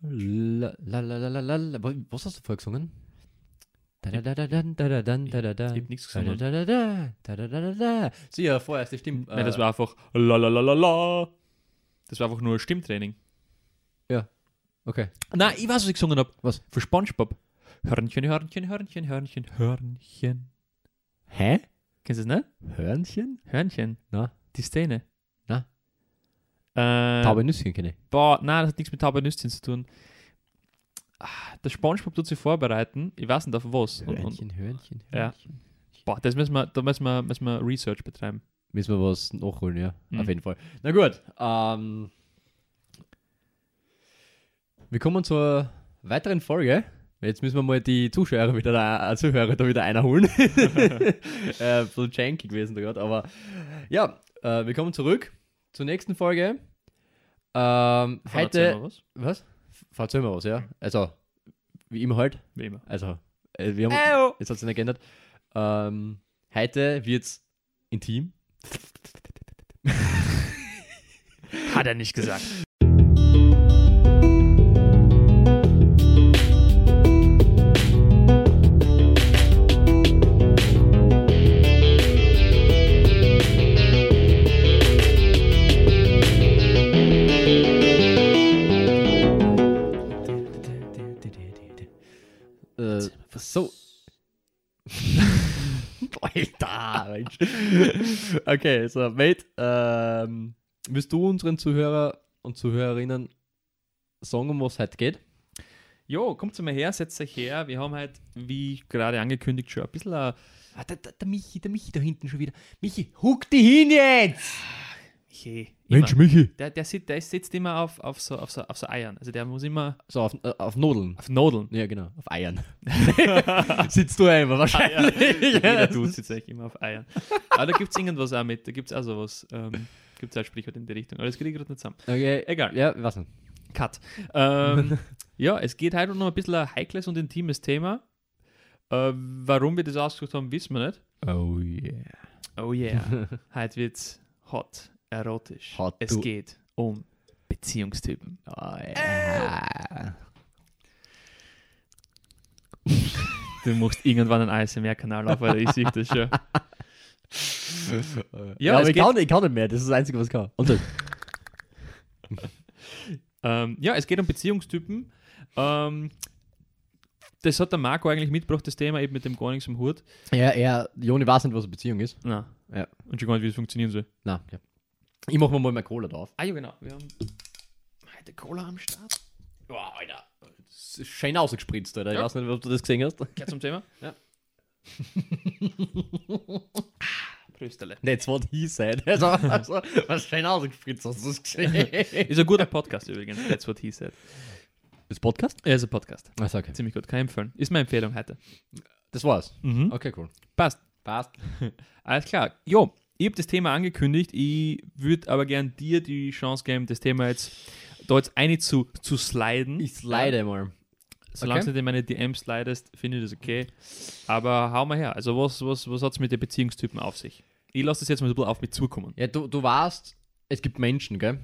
La, la, la, la, la, la, la. Wa- Was hast du vorher gesungen? Da, da, da, da, da, da, da, da, da, da. Ich hab nichts Da, da, gesungen. da, da, da, da, da, da, da. Sicher, vorher ist die Stimme. Nein, das war einfach la la la la la. Das war einfach nur Stimmtraining. Okay. Nein, ich weiß, was ich gesungen habe. Was? Für Spongebob. Hörnchen, Hörnchen, Hörnchen, Hörnchen, Hörnchen. Hä? Kennst du das nicht? Hörnchen? Hörnchen. Na? Die Szene. Äh, Taube Nüsschen kenne ich. Boah, nein, das hat nichts mit Taube Nüsschen zu tun. Ah, Der Spongebob tut sich vorbereiten. Ich weiß nicht auf was. Und, und, Hörnchen, Hörnchen, Ja. Hörnchen. boah, das müssen wir, da müssen wir, müssen wir Research betreiben. Müssen wir was nachholen, ja. Mhm. Auf jeden Fall. Na gut. Ähm, wir kommen zur weiteren Folge. Jetzt müssen wir mal die Zuschauer wieder, da, äh, Zuhörer da wieder einholen. äh, ein bisschen janky gewesen da gerade, aber ja, äh, wir kommen zurück zur nächsten Folge. Ähm, heute, mal was. was? Erzähl mal was, ja. Also, wie immer halt. Wie immer. Also, äh, wir haben, Ew. jetzt hat sich nicht geändert. Ähm, heute wird's intim. Hat er nicht gesagt. So. Alter, Mensch. Okay, so, Mate, ähm, willst du unseren Zuhörer und Zuhörerinnen sagen, um was es heute geht? Jo, kommt zu mir her, setzt euch her. Wir haben halt, wie gerade angekündigt, schon ein bisschen ein Ah, der, der, der Michi, der Michi da hinten schon wieder. Michi, huck die hin jetzt! Hey, immer. Michi. Der, der, sitzt, der sitzt immer auf, auf, so, auf, so, auf so Eiern. Also der muss immer So, auf, äh, auf Nudeln. auf Nodeln. Ja, genau, auf Eiern. Sitzt du einfach wahrscheinlich. Jeder tut sitzt eigentlich immer auf Eiern. Aber da gibt es irgendwas auch mit. Da gibt es auch sowas. Ähm, gibt es auch Sprichwort in die Richtung. Aber das kriege ich gerade nicht zusammen. Okay, Egal. ja, was denn? Cut. Ähm, ja, es geht heute noch ein bisschen ein heikles und intimes Thema. Äh, warum wir das ausgesucht haben, wissen wir nicht. Oh yeah. Oh yeah. heute wird's hot, erotisch. Hot es du- geht um Beziehungstypen. Oh yeah. Du musst irgendwann einen ASMR-Kanal auf, weil ich sehe das schon. Ja, es aber ich geht- kann, ich kann nicht mehr. Das ist das Einzige, was ich kann. Und so. Ähm, ja, es geht um Beziehungstypen. Ähm, das hat der Marco eigentlich mitgebracht, das Thema eben mit dem gar nichts am Hut. Ja, er, Joni weiß nicht, was eine Beziehung ist. Na. Ja. Und schon gar nicht, wie es funktionieren soll. Na, ja. Ich mach mir mal meine Cola drauf. Ah ja, genau. Wir haben heute Cola am Start. Boah, Alter. Das ist schön ausgespritzt, Alter. Ich Ja. weiß nicht, ob du das gesehen hast. Gleich zum Thema. Ja. Prösterle. That's what he said. Also, also was schön ausgespritzt hast du das gesehen. Ist ein guter Podcast übrigens. That's what he said. Das Podcast? Er ist ein Podcast. Achso, okay. Ziemlich gut. Kann ich empfehlen. Ist meine Empfehlung heute. Das war's. Mhm. Okay, cool. Passt. Passt. Alles klar. Jo, ich habe das Thema angekündigt. Ich würde aber gern dir die Chance geben, das Thema jetzt da jetzt eine zu, zu sliden. Ich slide mal. Solange Okay. du nicht in meine DM slidest, finde ich das okay. Aber hau mal her. Also, was, was, was hat es mit den Beziehungstypen auf sich? Ich lasse das jetzt mal ein bisschen auf mich zukommen. Ja, du, du weißt, es gibt Menschen, gell?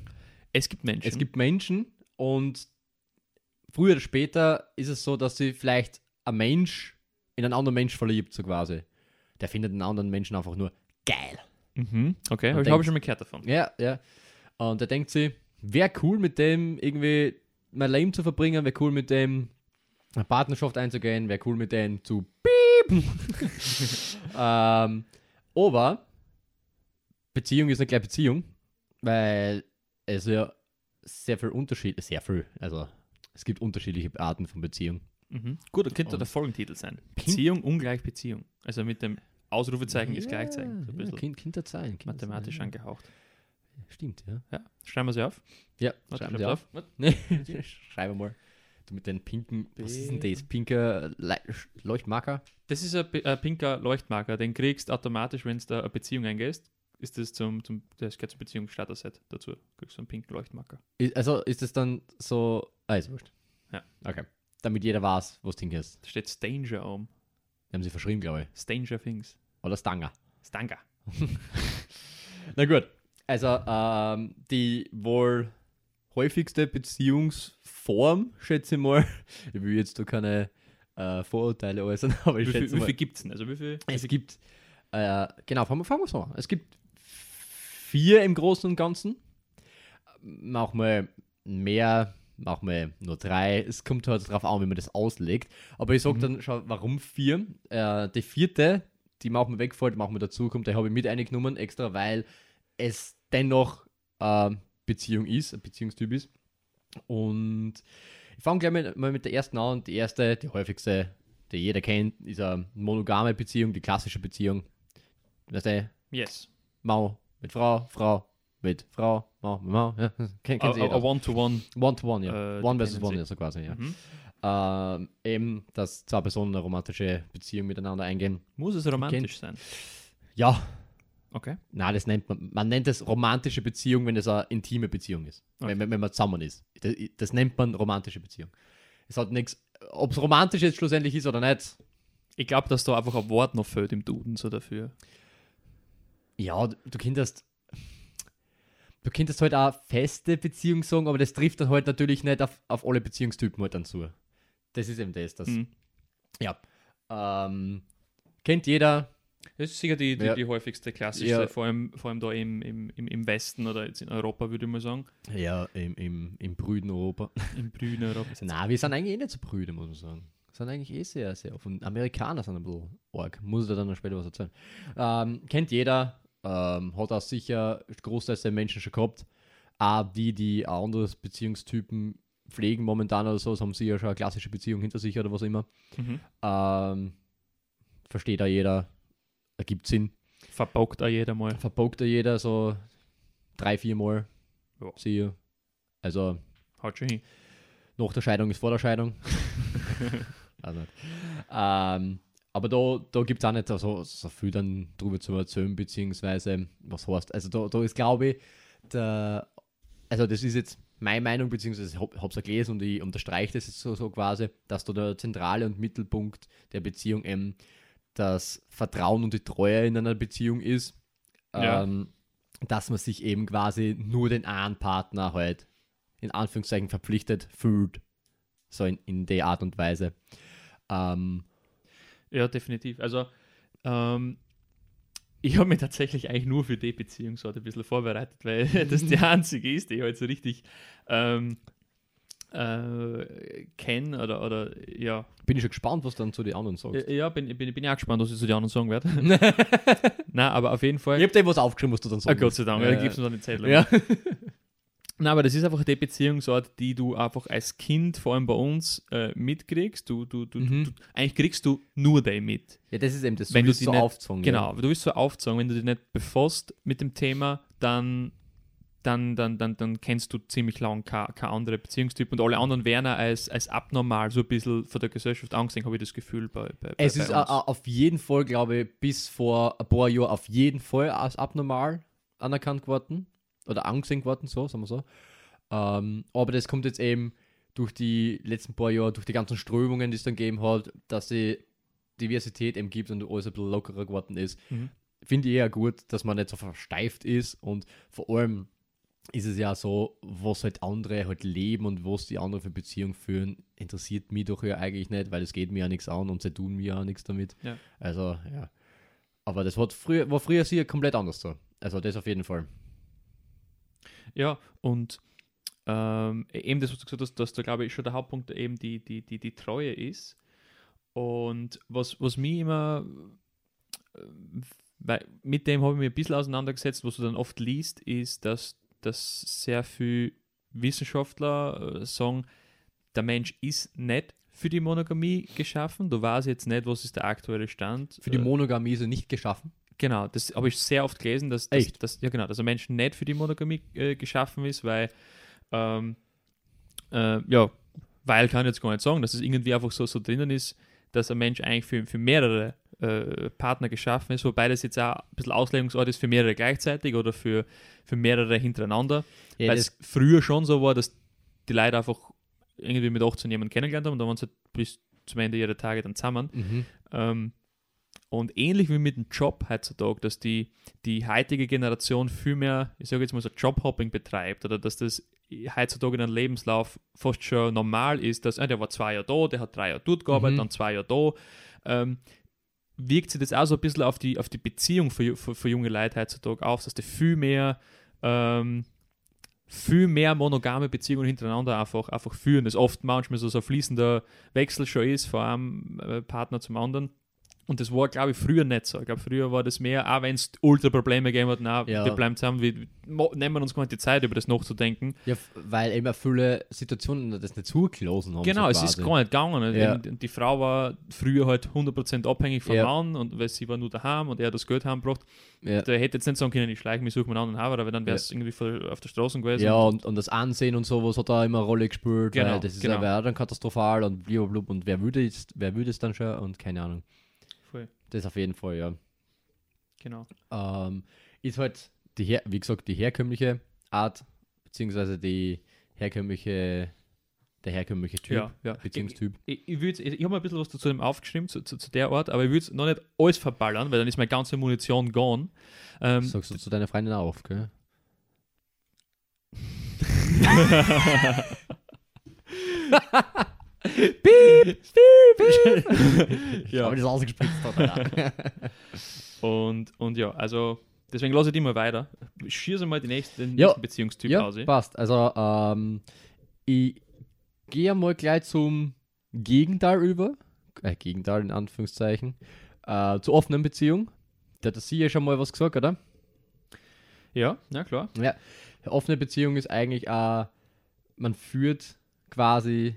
Es gibt Menschen. Es gibt Menschen und früher oder später ist es so, dass sie vielleicht ein Mensch in einen anderen Mensch verliebt, so quasi. Der findet einen anderen Menschen einfach nur geil. Mhm. Okay, habe ich, hab ich schon mal gehört davon. Ja, ja. Und er denkt sich, wäre cool mit dem irgendwie mein Leben zu verbringen, wäre cool mit dem eine Partnerschaft einzugehen, wäre cool mit dem zu piep. ähm, aber Beziehung ist nicht gleich Beziehung, weil es ja sehr viel Unterschied, sehr viel, also es gibt unterschiedliche Arten von Beziehung. Mhm. Gut, dann könnte Und- der Folgentitel sein. Beziehung ungleich Beziehung. Also mit dem Ausrufezeichen ist Gleichzeichen. So ein ja, kind, Kinderzeichen. Mathematisch ja. angehaucht. Stimmt, ja. Ja, schreiben wir sie auf. Ja, Warte, schreiben schreib's Sie auf. Warte. Nee, schreibe mal. Du mit den pinken, was ist denn das? Pinker Le Leuchtmarker? Das ist ein, ein pinker Leuchtmarker, den kriegst automatisch, wenn du da eine Beziehung eingehst. Ist das zum, zum das gehört zum Beziehungsstarter-Set dazu. Kriegst du einen pinken Leuchtmarker. I- Also ist es dann so. Ah, ist wurscht. Ja. Okay. Damit jeder weiß, wo es Ding ist. Da steht Stanger oben. Die haben sie verschrieben, glaube ich. Stanger Things. Oder Stanger. Stanger. Na gut. Also, ähm, die wohl häufigste Beziehungsform, schätze ich mal. Ich will jetzt da keine äh, Vorurteile äußern, aber ich Wie viel, schätze wie mal. viel gibt es denn? Also wie viel? Es gibt, äh, genau, fangen wir, fangen wir so an. Es gibt vier im Großen und Ganzen. Manchmal mehr, manchmal nur drei. Es kommt halt darauf an, wie man das auslegt. Aber ich sage Mhm. dann schon, warum vier? Äh, die vierte, die machen wir wegfällt, machen wir dazu, kommt, die habe ich mit eingenommen, extra, weil es dennoch äh, Beziehung ist, ein Beziehungstyp ist. Und ich fange gleich mal, mal mit der ersten an. Die erste, die häufigste, die jeder kennt, ist eine monogame Beziehung, die klassische Beziehung. Weißt du, Yes. Mann mit Frau, Frau mit Frau, Mit Mann. Ja, kennt, A, kennt a One-to-One. One to one, ja. äh, one versus one, ja, so quasi, ja. Mhm. Ähm, eben, dass zwei Personen eine romantische Beziehung miteinander eingehen. Muss es romantisch sein? Ja, Okay. na, das nennt man, man nennt es romantische Beziehung, wenn es eine intime Beziehung ist. Okay. Wenn, wenn, wenn man zusammen ist. Das, das nennt man romantische Beziehung. Es hat nichts, ob es romantisch jetzt schlussendlich ist oder nicht, Ich glaube, dass da einfach ein Wort noch fehlt im Duden so dafür. Ja, du du könntest. Du könntest halt auch feste Beziehung sagen, aber das trifft dann halt natürlich nicht auf, auf alle Beziehungstypen halt dann zu. Das ist eben das. das Mhm. Ja. Ähm, kennt jeder. Das ist sicher die, die, Ja. die häufigste, klassischste, Ja. vor, allem, vor allem da im, im, im, Westen oder jetzt in Europa, würde ich mal sagen. Ja, im, im, im brüden Europa. Im brünen Europa. Na, wir sind eigentlich eh nicht so brüde, muss man sagen. Wir sind eigentlich eh sehr, sehr offen. Amerikaner sind ein bisschen arg. Muss ich dir dann noch später was erzählen. Ähm, kennt jeder. Ähm, hat auch sicher großteils der Menschen schon gehabt. Auch die, die ein anderes Beziehungstypen pflegen momentan oder so, das haben sie ja schon eine klassische Beziehung hinter sich oder was immer. Mhm. Ähm, versteht auch jeder. Ergibt Sinn. Verbockt auch jeder mal. Verbockt auch jeder so drei, vier Mal. Ja. Sie. Also Haut schon hin. nach der Scheidung ist vor der Scheidung. also. Ähm, aber da, da gibt es auch nicht so, so viel dann drüber zu erzählen, beziehungsweise was heißt. Also da, da ist, glaube ich, der, also das ist jetzt meine Meinung, beziehungsweise ich habe es ja gelesen und ich unterstreiche das jetzt so, so quasi, dass da der zentrale und Mittelpunkt der Beziehung eben das Vertrauen und die Treue in einer Beziehung ist. Ja. Ähm, dass man sich eben quasi nur den einen Partner halt in Anführungszeichen verpflichtet fühlt. So in, in der Art und Weise. Ähm, Ja, definitiv. Also, ähm, ich habe mich tatsächlich eigentlich nur für die Beziehung so ein bisschen vorbereitet, weil das die einzige ist, die ich halt so richtig ähm, äh, kenne oder, oder ja. bin ich schon gespannt, was dann zu den anderen sagst. Ja, bin, bin, bin ich auch gespannt, was ich zu den anderen sagen werde. Nein, aber auf jeden Fall. Ich habe dir was aufgeschrieben, was du dann Ah, sagst. Gott sei Dank, Ja, da gibst du dann die Zeit lang. Ja. Nein, aber das ist einfach die Beziehungsart, die du einfach als Kind, vor allem bei uns, äh, mitkriegst. Du, du, du, Mhm. du, eigentlich kriegst du nur die mit. ja, das ist eben das. Wenn du sie so nicht- aufgezogen. Genau, aber du wirst so aufzeigen, wenn du dich nicht befasst mit dem Thema, dann, dann, dann, dann, dann kennst du ziemlich lang kein, kein andere Beziehungstyp und alle anderen werden als, als abnormal so ein bisschen von der Gesellschaft angesehen, habe ich das Gefühl bei, bei, Es bei ist uns. auf jeden Fall, glaube ich, bis vor ein paar Jahren auf jeden Fall als abnormal anerkannt geworden. Oder angesehen geworden, so, sagen wir so. Ähm, aber das kommt jetzt eben durch die letzten paar Jahre, durch die ganzen Strömungen, die es dann gegeben hat, dass die Diversität eben gibt und alles ein bisschen lockerer geworden ist. Mhm. Finde ich eher gut, dass man nicht so versteift ist und vor allem ist es ja so, was halt andere halt leben und was die anderen für Beziehungen führen, interessiert mich doch ja eigentlich nicht, weil es geht mir ja nichts an und sie tun mir ja nichts damit. Ja. Also, ja. Aber das war früher, war früher sicher komplett anders so. Also das auf jeden Fall. Ja, und ähm, eben das, was du gesagt hast, dass da glaube ich schon der Hauptpunkt eben die, die, die, die Treue ist. Und was, was mich immer, äh, weil mit dem habe ich mich ein bisschen auseinandergesetzt, was du dann oft liest, ist, dass, dass sehr viele Wissenschaftler äh, sagen, der Mensch ist nicht für die Monogamie geschaffen. Du weißt jetzt nicht, was ist der aktuelle Stand. Für die Äh, Monogamie ist er nicht geschaffen. Genau, das habe ich sehr oft gelesen, dass, dass, dass, ja, genau, dass ein Mensch nicht für die Monogamie äh, geschaffen ist, weil, ähm, äh, ja, weil kann ich jetzt gar nicht sagen, dass es irgendwie einfach so, so drinnen ist, dass ein Mensch eigentlich für, für mehrere äh, Partner geschaffen ist, wobei das jetzt auch ein bisschen Auslegungsort ist für mehrere gleichzeitig oder für, für mehrere hintereinander, Ja, weil es früher schon so war, dass die Leute einfach irgendwie mit 18 jemanden kennengelernt haben und dann waren sie halt bis zum Ende ihrer Tage dann zusammen. mhm. Ähm, und ähnlich wie mit dem Job heutzutage, dass die, die heutige Generation viel mehr, ich sage jetzt mal so Jobhopping betreibt oder dass das heutzutage in einem Lebenslauf fast schon normal ist, dass äh, der war zwei Jahre da, der hat drei Jahre dort gearbeitet, Mhm. dann zwei Jahre da. Ähm, wirkt sich das auch so ein bisschen auf die, auf die Beziehung für, für, für junge Leute heutzutage auf, dass die viel mehr ähm, viel mehr monogame Beziehungen hintereinander einfach, einfach führen. Das oft manchmal so, so ein fließender Wechsel schon ist, von einem äh, Partner zum anderen. Und das war, glaube ich, früher nicht so. Ich glaube, früher war das mehr, auch wenn es ultra Probleme gegeben hat, na, Ja. wir bleiben zusammen, wir nehmen uns gar nicht die Zeit, über das nachzudenken. Ja, weil eben viele Situationen das nicht zugelassen haben. Genau, so es ist gar nicht gegangen. Ja. Und Die Frau war früher halt 100% abhängig vom Ja. Mann und weil sie war nur daheim und er hat das Geld heimgebracht. Ja. Der hätte jetzt nicht sagen können, ich schleiche mich, suche mir einen anderen Haber, aber dann wäre es irgendwie auf der Straße gewesen. Ja, und, und das Ansehen und sowas hat da immer eine Rolle gespielt, Genau, weil das ist genau. ja dann katastrophal und blablabla und wer würde es, wer würde es dann schon und keine Ahnung. Das auf jeden Fall, ja. Genau. Ähm, ist halt, die her wie gesagt, die herkömmliche Art, beziehungsweise die herkömmliche, der herkömmliche Typ, Ja, ja. Beziehungstyp. Ich, ich, ich, ich habe ein bisschen was zu dem aufgeschrieben, zu, zu, zu der Art, aber ich würde es noch nicht alles verballern, weil dann ist meine ganze Munition gone. Ähm, Sagst du zu deiner Freundin auf, gell? piep, piep, piep. Ja. Aber das ausgespritzt hat. Und, und ja, also deswegen lasse ich die mal weiter. Schieße mal die nächste, den Ja. nächsten Beziehungstyp ja, aus. passt. Also, ähm, ich gehe mal gleich zum Gegenteil über. Äh, Gegenteil in Anführungszeichen. Äh, zur offenen Beziehung. Da hat sie ja schon mal was gesagt, oder? Ja, ja klar. Ja, offene Beziehung ist eigentlich, äh, man führt quasi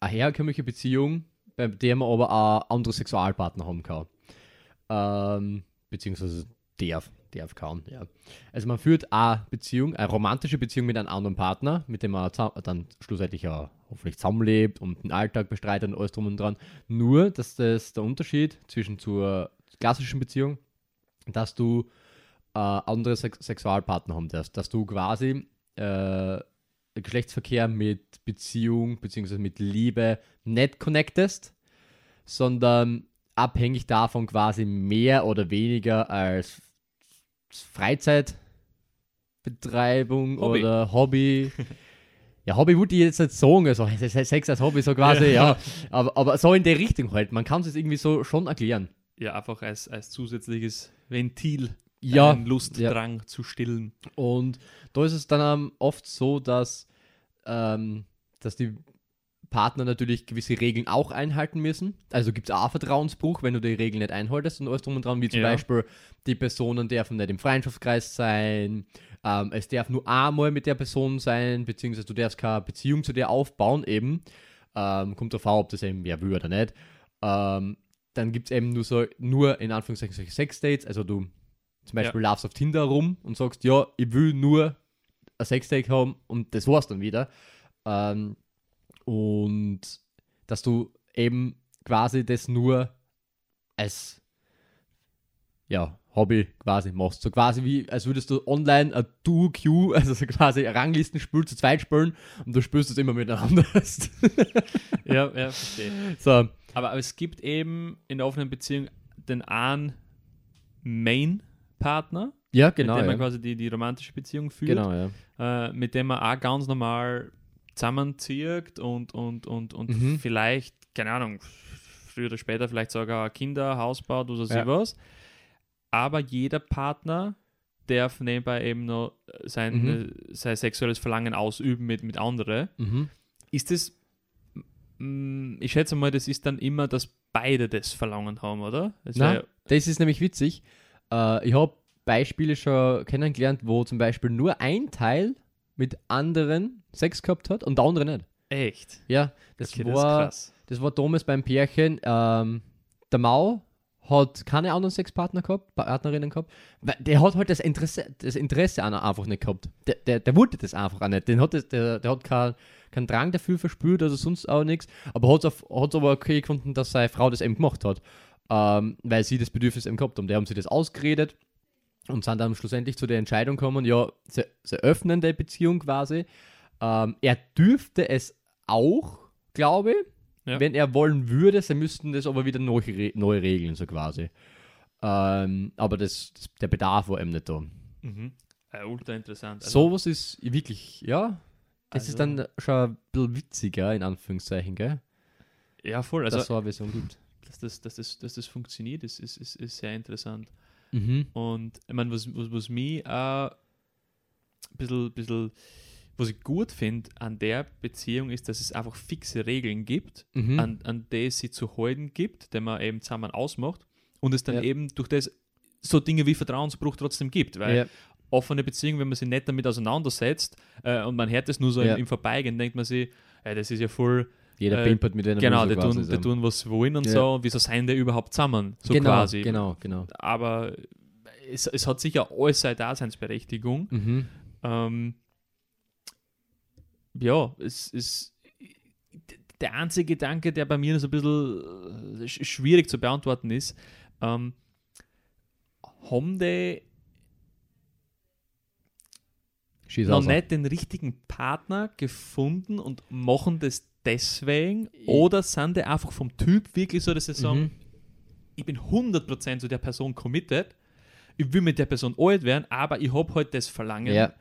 eine herkömmliche Beziehung, bei der man aber auch andere Sexualpartner haben kann. Ähm, beziehungsweise darf, darf kann, ja. Also man führt eine Beziehung, eine romantische Beziehung mit einem anderen Partner, mit dem man dann schlussendlich ja hoffentlich zusammenlebt und den Alltag bestreitet und alles drum und dran. Nur, dass das der Unterschied zwischen zur klassischen Beziehung, dass du äh, andere Sex Sexualpartner haben darfst, dass du quasi äh, Geschlechtsverkehr mit Beziehung bzw. mit Liebe nicht connectest, sondern abhängig davon quasi mehr oder weniger als Freizeitbetreibung Hobby. oder Hobby. Ja, Hobby würde ich jetzt nicht sagen, also Sex als Hobby so quasi, ja. Aber, aber so in der Richtung halt. Man kann es irgendwie so schon erklären. Ja, einfach als, als zusätzliches Ventil, Ja, Lustdrang zu stillen. Und da ist es dann ähm, oft so, dass, ähm, dass die Partner natürlich gewisse Regeln auch einhalten müssen. Also gibt es auch Vertrauensbruch, wenn du die Regeln nicht einhaltest und alles drum und dran, wie zum Ja. Beispiel die Personen dürfen nicht im Freundschaftskreis sein, ähm, es darf nur einmal mit der Person sein, beziehungsweise du darfst keine Beziehung zu der aufbauen eben. Ähm, kommt darauf an, ob das eben wer will oder nicht. Ähm, dann gibt es eben nur so, nur in Anführungszeichen solche Sex-Dates, also du zum Ja. Beispiel laufst auf Tinder rum und sagst, ja, ich will nur ein Sexdate haben und das war's dann wieder. Ähm, und dass du eben quasi das nur als ja, Hobby quasi machst. So quasi wie, als würdest du online ein Duo-Queue, also so quasi Ranglistenspiel zu zweit spielen und du spielst es immer miteinander. Ja, ja, verstehe. so, Aber, aber es gibt eben in der offenen Beziehung den einen Main-Partner, ja, genau. mit dem man Ja. quasi die, die romantische Beziehung führt, Genau, ja. äh, mit dem man auch ganz normal zusammenzieht und, und, und, und Mhm. vielleicht, keine Ahnung, früher oder später vielleicht sogar Kinder, Haus baut oder Ja. was. Aber jeder Partner darf nebenbei eben noch sein, Mhm. sein sexuelles Verlangen ausüben mit, mit anderen. Mhm. Ist das, mm, ich schätze mal, das ist dann immer, dass beide das Verlangen haben, oder? Das Nein. wär- Das ist nämlich witzig. Äh, ich habe Beispiele schon kennengelernt, wo zum Beispiel nur ein Teil mit anderen Sex gehabt hat und der andere nicht. echt. Ja, das, Okay, das ist war, krass. das war damals beim Pärchen. Ähm, der Mau hat keine anderen Sexpartner gehabt, Partnerinnen gehabt. weil Der hat halt das Interesse, das Interesse an einfach nicht gehabt. Der, der, der wollte das einfach auch nicht. Den hat das, der, der hat keinen keinen Drang dafür verspürt, also sonst auch nichts. Aber hat es aber okay gefunden, dass seine Frau das eben gemacht hat. Ähm, weil sie das Bedürfnis eben gehabt haben. Die haben sie das ausgeredet und sind dann schlussendlich zu der Entscheidung gekommen, ja, sie, sie öffnen die Beziehung quasi. Ähm, er dürfte es auch, glaube ich, Ja. wenn er wollen würde, sie müssten das aber wieder neu, neu regeln, so quasi. Ähm, aber das, das, der Bedarf war eben nicht da. Mhm. Äh, ultra interessant. Also, Sowas ist wirklich, ja, Das ist Also- dann schon ein bisschen witziger, in Anführungszeichen, gell? Ja, voll. dass Also, es so eine Version gibt. dass, das, dass, das, dass das funktioniert, ist, ist, ist, ist sehr interessant. Mhm. Und ich meine, was, was, was mich auch ein bisschen, bisschen was ich gut finde an der Beziehung ist, dass es einfach fixe Regeln gibt, Mhm. an, an die es sie zu halten gibt, die man eben zusammen ausmacht und es dann Ja. eben durch das so Dinge wie Vertrauensbruch trotzdem gibt, weil ja. offene Beziehung, wenn man sich nicht damit auseinandersetzt äh, und man hört es nur so Ja. im, im Vorbeigehen, denkt man sich, äh, das ist ja voll, Jeder äh, pimpert mit einer genau, Muse die tun, die tun, was sie wollen und Ja. so, wieso seien die überhaupt zusammen, so genau, quasi. Genau, genau. Aber es, es hat sicher alles seine Daseinsberechtigung. Mhm. Ähm, ja, es ist der einzige Gedanke, der bei mir so ein bisschen äh, sch- schwierig zu beantworten ist, ähm, haben die Schieß noch aus. nicht den richtigen Partner gefunden und machen das deswegen? Ich- Oder sind die einfach vom Typ wirklich so, dass sie sagen, Mhm. ich bin 100% zu der Person committed, ich will mit der Person alt werden, aber ich habe halt das Verlangen Ja.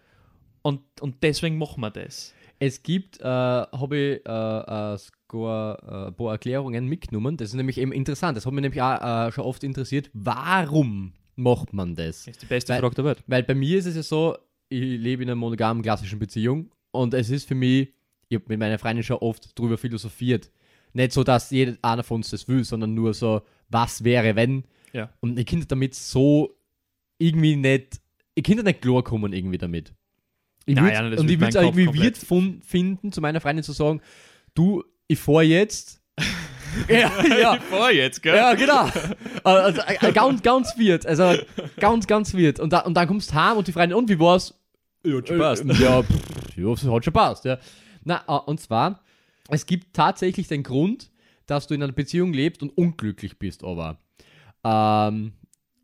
und, und deswegen machen wir das. Es gibt, äh, habe ich äh, äh, sogar äh, ein paar Erklärungen mitgenommen. Das ist nämlich eben interessant. Das hat mich nämlich auch äh, schon oft interessiert. Warum macht man das? Das ist die beste Weil- Frage der Welt. Weil bei mir ist es ja so, ich lebe in einer monogamen klassischen Beziehung und es ist für mich, ich habe mit meiner Freundin schon oft drüber philosophiert. Nicht so, dass jeder einer von uns das will, sondern nur so, was wäre, wenn. Ja. Und ich kann damit so irgendwie nicht, ich kann da nicht klarkommen irgendwie damit. Ich würd, ja, das und ich würde es irgendwie komplett- finden, zu meiner Freundin zu sagen, du, ich fahr jetzt. ja, ja. vor jetzt, gell? Ja, genau. Also, äh, äh, ganz, ganz weird. Also, ganz, ganz weird. Und, da, und dann kommst du heim und die Freundin, und wie war's? Ja, hat schon passt. Äh, ja, pff, ja, hat schon passt, ja. Na, äh, und zwar, es gibt tatsächlich den Grund, dass du in einer Beziehung lebst und unglücklich bist, aber. Ähm,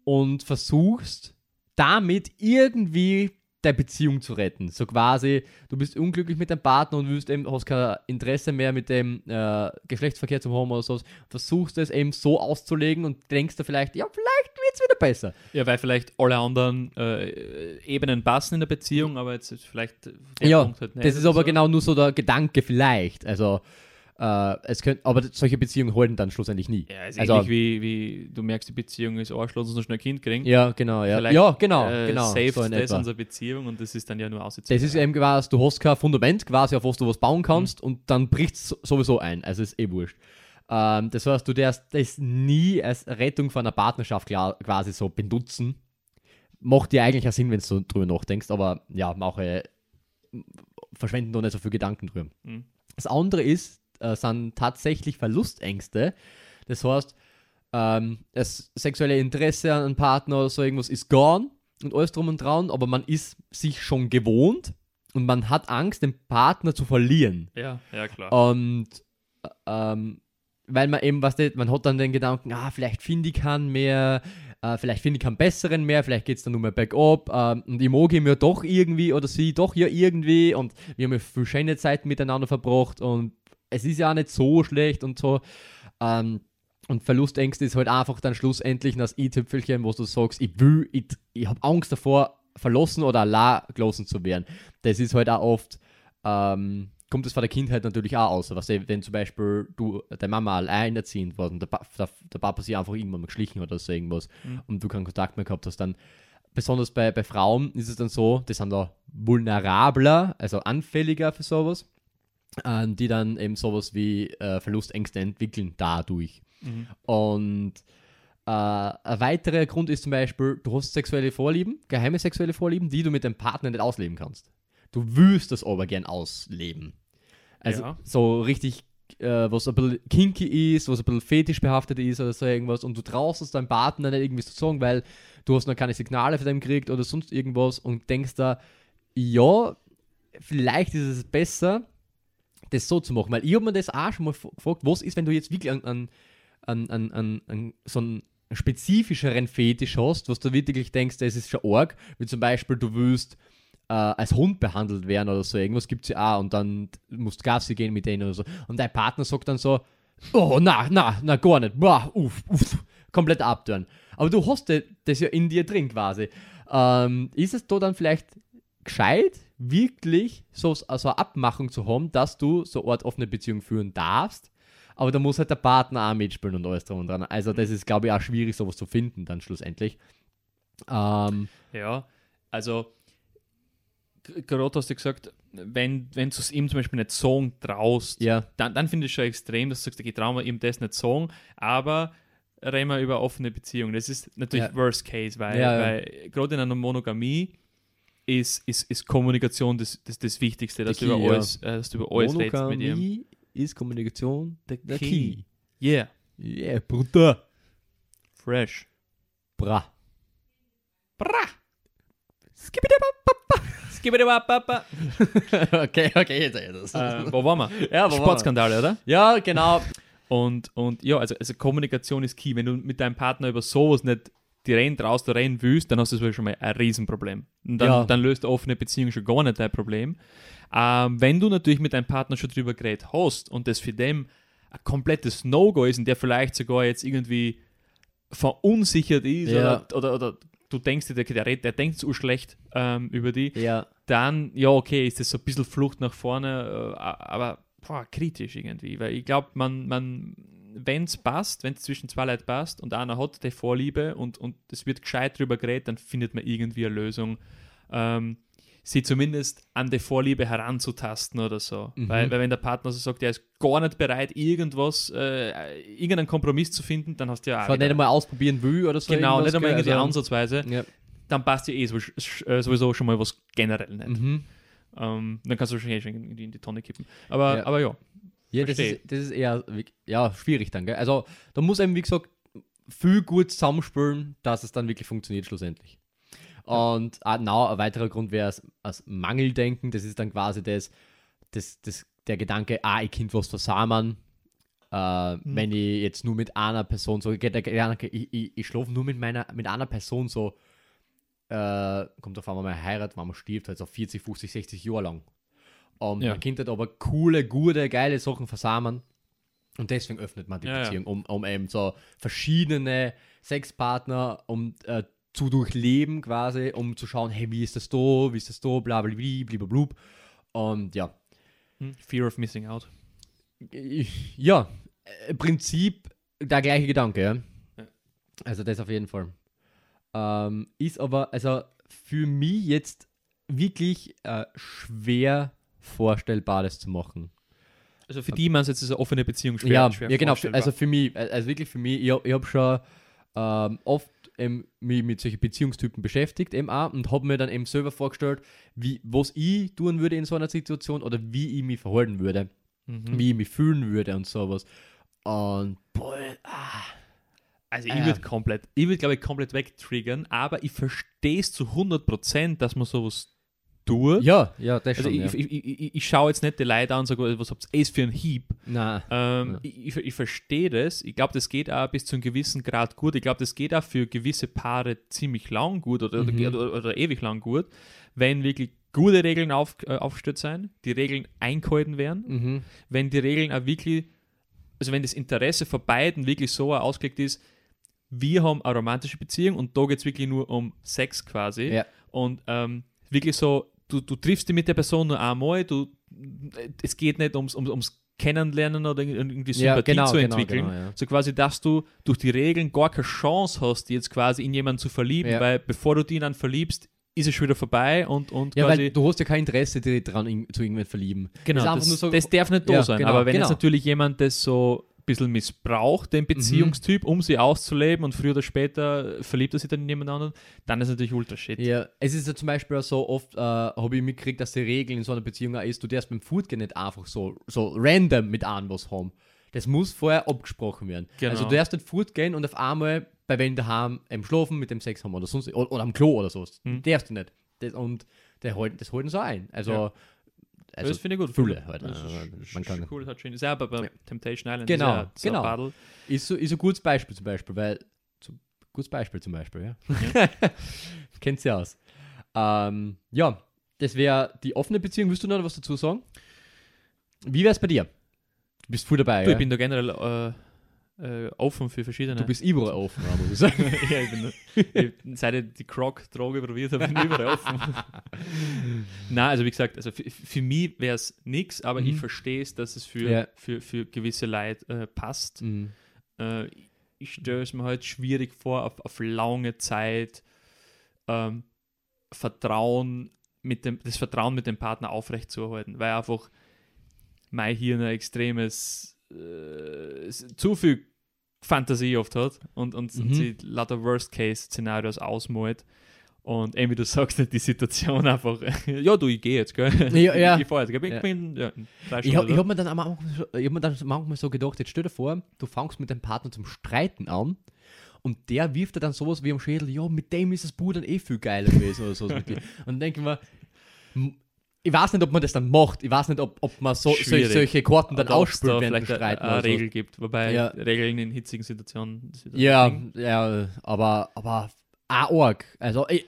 und versuchst damit irgendwie deine Beziehung zu retten. So quasi, du bist unglücklich mit deinem Partner und willst eben, hast kein Interesse mehr mit dem äh, Geschlechtsverkehr zu haben oder so. Versuchst es eben so auszulegen und denkst dir vielleicht, ja, vielleicht wird es wieder besser. Ja, weil vielleicht alle anderen äh, Ebenen passen in der Beziehung, aber jetzt ist vielleicht Ja, Punkt halt nicht das ist aber so. genau nur so der Gedanke vielleicht. Also, äh, es könnte, aber solche Beziehungen halten dann schlussendlich nie. Ja, ist also, wie, wie du merkst, die Beziehung ist Arsch, lass uns noch schnell ein Kind kriegen. ja, genau, ja. Vielleicht, Ja, genau, äh, genau. Saved so das etwa. unsere Beziehung und das ist dann ja nur Das ausgezogen. ist eben quasi, du hast kein Fundament quasi, auf was du was bauen kannst Mhm. und dann bricht es sowieso ein. Also ist eh wurscht. Ähm, das heißt, du darfst das nie als Rettung von einer Partnerschaft klar, quasi so benutzen. Macht dir eigentlich auch Sinn, wenn du drüber nachdenkst, aber ja, mache verschwenden da nicht so viel Gedanken drüber. Mhm. Das andere ist, äh, sind tatsächlich Verlustängste. Das heißt, ähm, das sexuelle Interesse an einem Partner oder so irgendwas ist gone und alles drum und dran, aber man ist sich schon gewohnt und man hat Angst, den Partner zu verlieren. Ja, ja, klar. Und äh, ähm, weil man eben, was man hat dann den Gedanken, ah, vielleicht finde ich keinen mehr, äh, vielleicht finde ich keinen besseren mehr, vielleicht geht es dann nur mehr bergab ähm, und ich mag ihn ja doch irgendwie oder sie doch ja irgendwie und wir haben ja viel schöne Zeit miteinander verbracht und es ist ja auch nicht so schlecht und so. Ähm, und Verlustängste ist halt einfach dann schlussendlich das i-Tüpfelchen, wo du sagst, ich will, ich, ich habe Angst davor, verlassen oder allein gelassen zu werden. Das ist halt auch oft, ähm, kommt es von der Kindheit natürlich auch aus. Was wenn zum Beispiel du, deine Mama alleinerziehend war und der, Pa- der, der Papa sich einfach irgendwann mal geschlichen hat oder so irgendwas Mhm. und du keinen Kontakt mehr gehabt hast, dann besonders bei, bei Frauen ist es dann so, die sind da vulnerabler, also anfälliger für sowas, die dann eben sowas wie äh, Verlustängste entwickeln dadurch. Mhm. Und äh, ein weiterer Grund ist zum Beispiel, du hast sexuelle Vorlieben, geheime sexuelle Vorlieben, die du mit deinem Partner nicht ausleben kannst. Du willst das aber gern ausleben. Also Ja. so richtig, äh, was ein bisschen kinky ist, was ein bisschen fetisch behaftet ist oder so irgendwas und du traust es deinem Partner nicht irgendwie zu sagen, weil du hast noch keine Signale von dem gekriegt oder sonst irgendwas und denkst da, ja, vielleicht ist es besser, das so zu machen. Weil ich habe mir das auch schon mal gefragt, was ist, wenn du jetzt wirklich an, an, an, an, so einen spezifischeren Fetisch hast, was du wirklich denkst, das ist schon arg, wie zum Beispiel du willst äh, als Hund behandelt werden oder so, irgendwas gibt es ja auch und dann musst du Gassi gehen mit denen oder so. Und dein Partner sagt dann so, oh, na, na, na, gar nicht, boah, uff, uff, komplett abtören. Aber du hast das ja in dir drin quasi. Ähm, ist es da dann vielleicht gescheit, wirklich so, so eine Abmachung zu haben, dass du so eine Art offene Beziehung führen darfst, aber da muss halt der Partner auch mitspielen und alles drum und dran. Also das ist, glaube ich, auch schwierig, sowas zu finden dann schlussendlich. Ähm, Ja, also gerade hast du gesagt, wenn, wenn du es ihm zum Beispiel nicht sagen traust, ja, dann, dann finde ich schon extrem, dass du sagst, ich traue mir ihm das nicht sagen, aber reden wir über offene Beziehungen. Das ist natürlich Ja. Worst Case, weil, ja. weil gerade in einer Monogamie ist, ist, ist Kommunikation das, das, das Wichtigste, dass du, Der über Key, ja. alles, äh, dass du über alles redest mit ihm. Ist Kommunikation der, Key. Key. Yeah, Yeah, Bruder. fresh. Bra. Bra! Okay, okay, jetzt jetzt. äh, wo waren wir? ja, wo waren wir? Sportskandale, oder? Ja, genau. Und, und ja, also, also Kommunikation ist key. Wenn du mit deinem Partner über sowas nicht die Rennen draußen reden willst, dann hast du schon mal ein Riesenproblem. Und dann, Ja. dann löst eine offene Beziehung schon gar nicht dein Problem. Ähm, wenn du natürlich mit deinem Partner schon drüber geredet hast und das für den ein komplettes No-Go ist und der vielleicht sogar jetzt irgendwie verunsichert ist Ja. oder, oder, oder du denkst dir, der, der, der denkt so schlecht ähm, über die, Ja, dann, ja, okay, ist das so ein bisschen Flucht nach vorne, äh, aber boah, kritisch irgendwie, weil ich glaube, man, man wenn es passt, wenn es zwischen zwei Leuten passt und einer hat die Vorliebe und, und es wird gescheit drüber geredet, dann findet man irgendwie eine Lösung, ähm, sie zumindest an die Vorliebe heranzutasten oder so. Mhm. Weil, weil wenn der Partner so sagt, er ist gar nicht bereit, irgendwas, äh, irgendeinen Kompromiss zu finden, dann hast du ja auch so nicht einmal ausprobieren will oder so. Genau, nicht einmal irgendwie Also, ansatzweise, Ja. dann passt ja eh äh, sowieso schon mal was generell nicht. Mhm. Ähm, dann kannst du wahrscheinlich schon in die, in die Tonne kippen. Aber ja, aber ja. Ja, das ist, das ist eher ja, schwierig dann, gell? Also, da muss eben, wie gesagt, viel gut zusammenspielen, dass es dann wirklich funktioniert schlussendlich. Und ah, na, ein weiterer Grund wäre das, Mangeldenken, das ist dann quasi das, das, das, der Gedanke, ah, ich kann was versammern. Äh, Wenn ich jetzt nur mit einer Person so, der Gedanke, ich, ich, ich schlafe nur mit meiner, mit einer Person so, äh, kommt auf einmal mal heiratet, wenn man stirbt, halt so 40, 50, 60 Jahre lang. Und Ja. man könnte halt aber coole, gute, geile Sachen versammern. Und deswegen öffnet man die Ja. Beziehung, um, um eben so verschiedene Sexpartner um, äh, zu durchleben quasi, um zu schauen, hey, wie ist das da, wie ist das da, bla bla bla, bla, bla. Und ja, Hm? Fear of missing out. ja, im Prinzip der gleiche Gedanke, ja. Ja. Also das auf jeden Fall. Ähm, ist aber, also für mich jetzt wirklich äh, schwer vorstellbar, das zu machen. Also für die man jetzt ist eine offene Beziehung schwer. ja, schwer ja, genau. Also für mich, äh, also wirklich für mich, ich, ich habe schon ähm, oft ähm, mich mit solchen Beziehungstypen beschäftigt eben auch und habe mir dann eben selber vorgestellt, wie, was ich tun würde in so einer Situation oder wie ich mich verhalten würde, Mhm. wie ich mich fühlen würde und sowas. Und boah, ah, Also ich Äh. würde komplett, ich würde glaube ich komplett wegtriggern, aber ich verstehe es zu 100%, dass man sowas tut. ja, ja, das Also schon. ich, ja. ich, ich, ich, schaue jetzt nicht die Leute an und sage, was habt ihr für einen Hieb? Nein. Ähm, Ja. Ich, ich, verstehe das. Ich glaube, das geht auch bis zu einem gewissen Grad gut. Ich glaube, das geht auch für gewisse Paare ziemlich lang gut oder, Mhm. oder, oder ewig lang gut, wenn wirklich gute Regeln auf, äh, aufgestellt sein, die Regeln eingehalten werden, Mhm. wenn die Regeln auch wirklich, also wenn das Interesse von beiden wirklich so ausgelegt ist, wir haben eine romantische Beziehung und da geht es wirklich nur um Sex quasi. Ja. Und ähm, wirklich so, du, du triffst dich mit der Person nur einmal, du, es geht nicht ums, ums, ums Kennenlernen oder irgendwie Sympathie Ja, genau, zu genau, entwickeln. genau, ja. So quasi, dass du durch die Regeln gar keine Chance hast, jetzt quasi in jemanden zu verlieben, Ja. weil bevor du dich dann verliebst, ist es schon wieder vorbei und, und Ja, quasi. weil du hast ja kein Interesse, dich dran in, zu irgendwen verlieben. Genau, das, nur so- das darf nicht da sein. genau, aber wenn genau. jetzt natürlich jemand das so bisschen missbraucht, den Beziehungstyp, um sie auszuleben und früher oder später verliebt er sich dann in jemand anderen, dann ist natürlich ultra shit. Ja, es ist ja zum Beispiel auch so oft, äh, habe ich mitgekriegt, dass die Regel in so einer Beziehung auch ist, du darfst beim Foodgehen nicht einfach so, so random mit einem was haben. Das muss vorher abgesprochen werden. Genau. Also du darfst nicht Food gehen und auf einmal bei wenn daheim im Schlafen mit dem Sex haben oder sonst oder, oder am Klo oder so. Mhm. Darfst du nicht. Das, und der das halten so ein. Also, Ja. Also das finde ich gut. Fülle halt. Das ist, man kann, cool, das hat schön. Ist ja aber bei Ja. Temptation Island Genau, ist ja genau. ist, so, ist ein gutes Beispiel zum Beispiel, weil zum, gutes Beispiel zum Beispiel, ja. Kennt sie aus. Ähm, ja, das wäre die offene Beziehung. Willst du noch was dazu sagen? Wie wäre es bei dir? Du bist voll dabei, Du, ja? ich bin da generell äh, äh, offen für verschiedene. Du bist überall offen, muss ich sagen. ja, ich bin, ich, seit ich die Croc-Droge probiert habe, bin ich überall offen. Nein, also wie gesagt, also für, für mich wäre es nichts, aber Mhm. ich verstehe es, dass es für, Ja. für, für gewisse Leute äh, passt. Mhm. Äh, ich stelle es mir halt schwierig vor, auf, auf lange Zeit ähm, Vertrauen mit dem, das Vertrauen mit dem Partner aufrechtzuerhalten, weil einfach mein Hirn ein extremes äh, zu viel Fantasie oft hat und, und Mhm. sie lauter Worst-Case-Szenarios ausmalt. Und eben wie du sagst, die Situation einfach, ja du, ich gehe jetzt, gell? Ja, ja. Ich, fahre jetzt, gell? Ich Ja. bin ja, Ich habe hab mir, dann so- ich hab mir dann manchmal so gedacht, jetzt stell dir vor, du fängst mit deinem Partner zum Streiten an und der wirft dir dann sowas wie am Schädel, ja, mit dem ist das Buch dann eh viel geiler gewesen oder so. Und dann denke ich mir, ich weiß nicht, ob man das dann macht. Ich weiß nicht, ob, ob man so, so, Schwierig. solche Karten dann ausspielt, da während vielleicht eine, so. Regel gibt, wobei Ja. Regeln in hitzigen Situationen Ja, ja, aber, aber auch arg. Also, ich,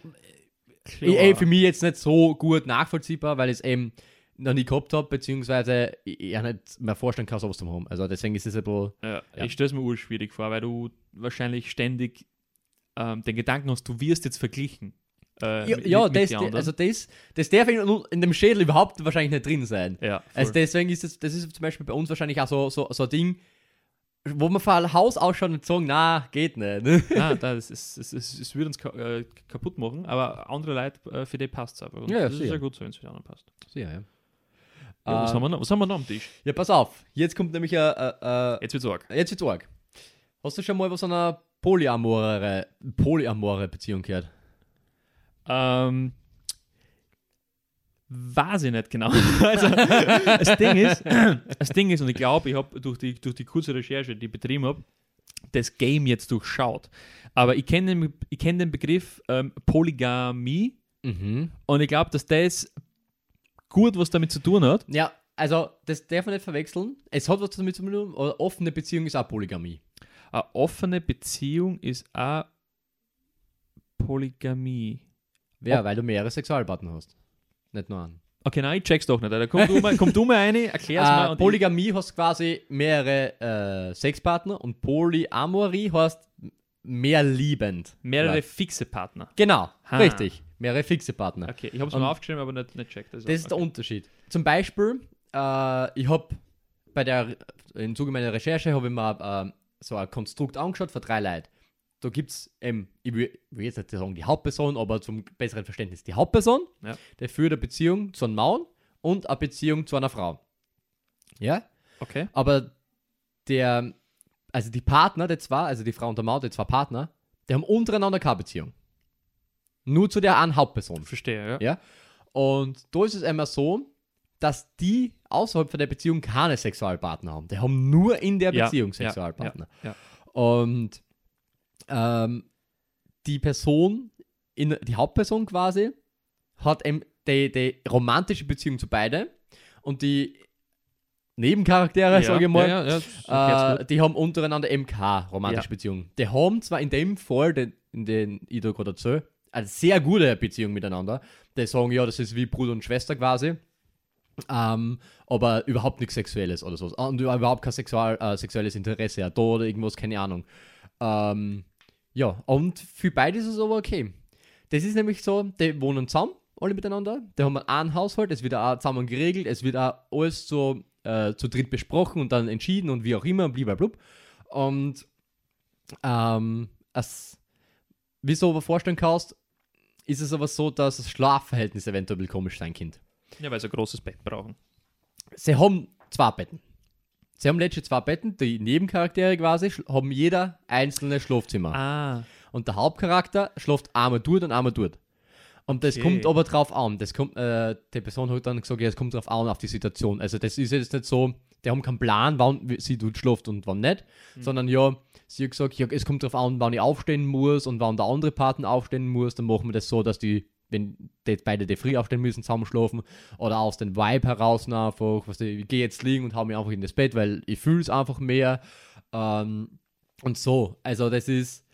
ich, eh, für mich jetzt nicht so gut nachvollziehbar, weil ich es eben noch nie gehabt habe, beziehungsweise ich, ich auch nicht mehr vorstellen kann, sowas zu haben. Also, deswegen ist es ein bisschen. Ja, Ja. Ich stelle es mir urschwierig vor, weil du wahrscheinlich ständig ähm, den Gedanken hast, du wirst jetzt verglichen. Äh, Ja, mit- ja mit- das, also das, das darf in, dem Schädel überhaupt wahrscheinlich nicht drin sein. ja. Also deswegen ist es, das ist zum Beispiel bei uns wahrscheinlich auch so, so, so ein Ding, wo man vor Haus ausschaut und sagen, na, geht nicht. Ah, das ist, es, es, es würde uns äh, kaputt machen, aber andere Leute, äh, für die passt es einfach. Und Ja, das ist sicher. ja gut so, wenn es für die anderen passt. So, ja, ja. Was, Äh, haben wir noch, was haben wir noch am Tisch? ja, pass auf, jetzt kommt nämlich ein, äh, Jetzt wird's arg. jetzt wird's arg. Hast du schon mal was von einer polyamore, polyamore Beziehung gehört? Ähm, weiß ich nicht genau. also, das Ding ist, das Ding ist, und ich glaube, ich habe durch die, durch die kurze Recherche, die ich betrieben habe, das Game jetzt durchschaut. Aber ich kenne den, ich kenn den Begriff ähm, Polygamie Mhm. und ich glaube, dass das gut was damit zu tun hat. Ja, also das darf man nicht verwechseln. Es hat was damit zu tun, oder offene Beziehung ist auch Polygamie. Eine offene Beziehung ist auch Polygamie. Ja, weil du mehrere Sexualpartner hast. Nicht nur einen. Okay, nein, ich check's doch nicht. Alter. Komm du mal, komm du mal rein, erklär's mal. Äh, und Polygamie hast quasi mehrere äh, Sexpartner und Polyamorie heißt mehr liebend. mehrere Ja. fixe Partner. Genau, Ha. richtig. Mehrere fixe Partner. Okay, ich habe es mal aufgeschrieben, aber nicht, nicht checkt. Also, Das ist der okay. Unterschied. Zum Beispiel, äh, ich habe bei der, im Zuge meiner Recherche habe ich mir äh, so ein Konstrukt angeschaut für drei Leute. Da gibt es, ähm, ich will, will jetzt nicht sagen die Hauptperson, aber zum besseren Verständnis die Hauptperson, Ja. der führt eine Beziehung zu einem Mann und eine Beziehung zu einer Frau. Ja? Okay. Aber der, also die Partner, die zwei, also die Frau und der Mann, die zwei Partner, die haben untereinander keine Beziehung. Nur zu der einen Hauptperson. Verstehe, ja. Ja. Und da ist es immer so, dass die außerhalb von der Beziehung keine Sexualpartner haben. Die haben nur in der Ja, Beziehung ja, Sexualpartner. ja, Und ähm, die Person, in, die Hauptperson quasi, hat eben die, die romantische Beziehung zu beiden und die Nebencharaktere, ja, sage ich mal, Ja, ja, äh, die haben untereinander keine romantische Ja. Beziehung. Die haben zwar in dem Fall, den, in den ich da gerade erzähle, eine sehr gute Beziehung miteinander. Die sagen, ja, das ist wie Bruder und Schwester quasi. Ähm, aber überhaupt nichts Sexuelles oder so. Und überhaupt kein Sexual, äh, sexuelles Interesse hat da oder irgendwas, keine Ahnung. Ähm, ja, und für beide ist es aber okay. Das ist nämlich so, die wohnen zusammen, alle miteinander. Die haben einen Haushalt, es wird auch zusammen geregelt, es wird auch alles so äh, zu dritt besprochen und dann entschieden und wie auch immer, blablabla. Und ähm, es, wie du aber vorstellen kannst, ist es aber so, dass das Schlafverhältnis eventuell komisch sein könnte. gut. Ja, weil sie ein großes Bett brauchen. Sie haben zwei Betten. Sie haben letztlich zwei Betten, die Nebencharaktere quasi haben jeder einzelne Schlafzimmer. Ah, Und der Hauptcharakter schläft einmal dort und einmal dort. Und das Okay. kommt aber drauf an. Das kommt, äh, die Person hat dann gesagt, ja, es kommt drauf an, auf die Situation. Also das ist jetzt nicht so, die haben keinen Plan, wann sie dort schläft und wann nicht, sondern ja, sie hat gesagt, ja, es kommt drauf an, wann ich aufstehen muss und wann der andere Partner aufstehen muss, dann machen wir das so, dass die, wenn die beide die früh aufstehen müssen, zusammen schlafen oder aus dem Vibe heraus einfach, was ich, ich gehe jetzt liegen und hau mich einfach in das Bett, weil ich fühle es einfach mehr ähm, und so. Also das ist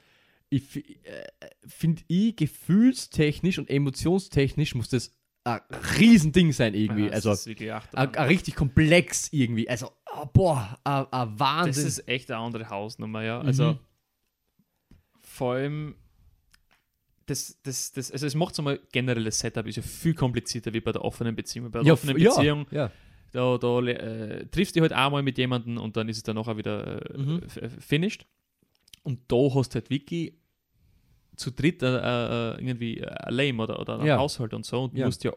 ich äh, finde ich gefühlstechnisch und emotionstechnisch muss das ein Riesending sein irgendwie. ja, das also ein, ein richtig komplex irgendwie. Also oh, boah, ein Das Wahnsinn. ist echt eine andere Hausnummer, ja. Also Mhm. vor allem, das, das, das, also es macht so mal generell das Setup ist ja viel komplizierter wie bei der offenen Beziehung. Bei der ja, offenen f- ja, Beziehung, Ja. da, da äh, triffst du dich halt einmal mit jemandem und dann ist es dann nachher wieder äh, Mhm. f- finished. Und da hast du halt wirklich zu dritt äh, äh, irgendwie äh, ein Leben oder, oder ein Ja. Haushalt und so und musst ja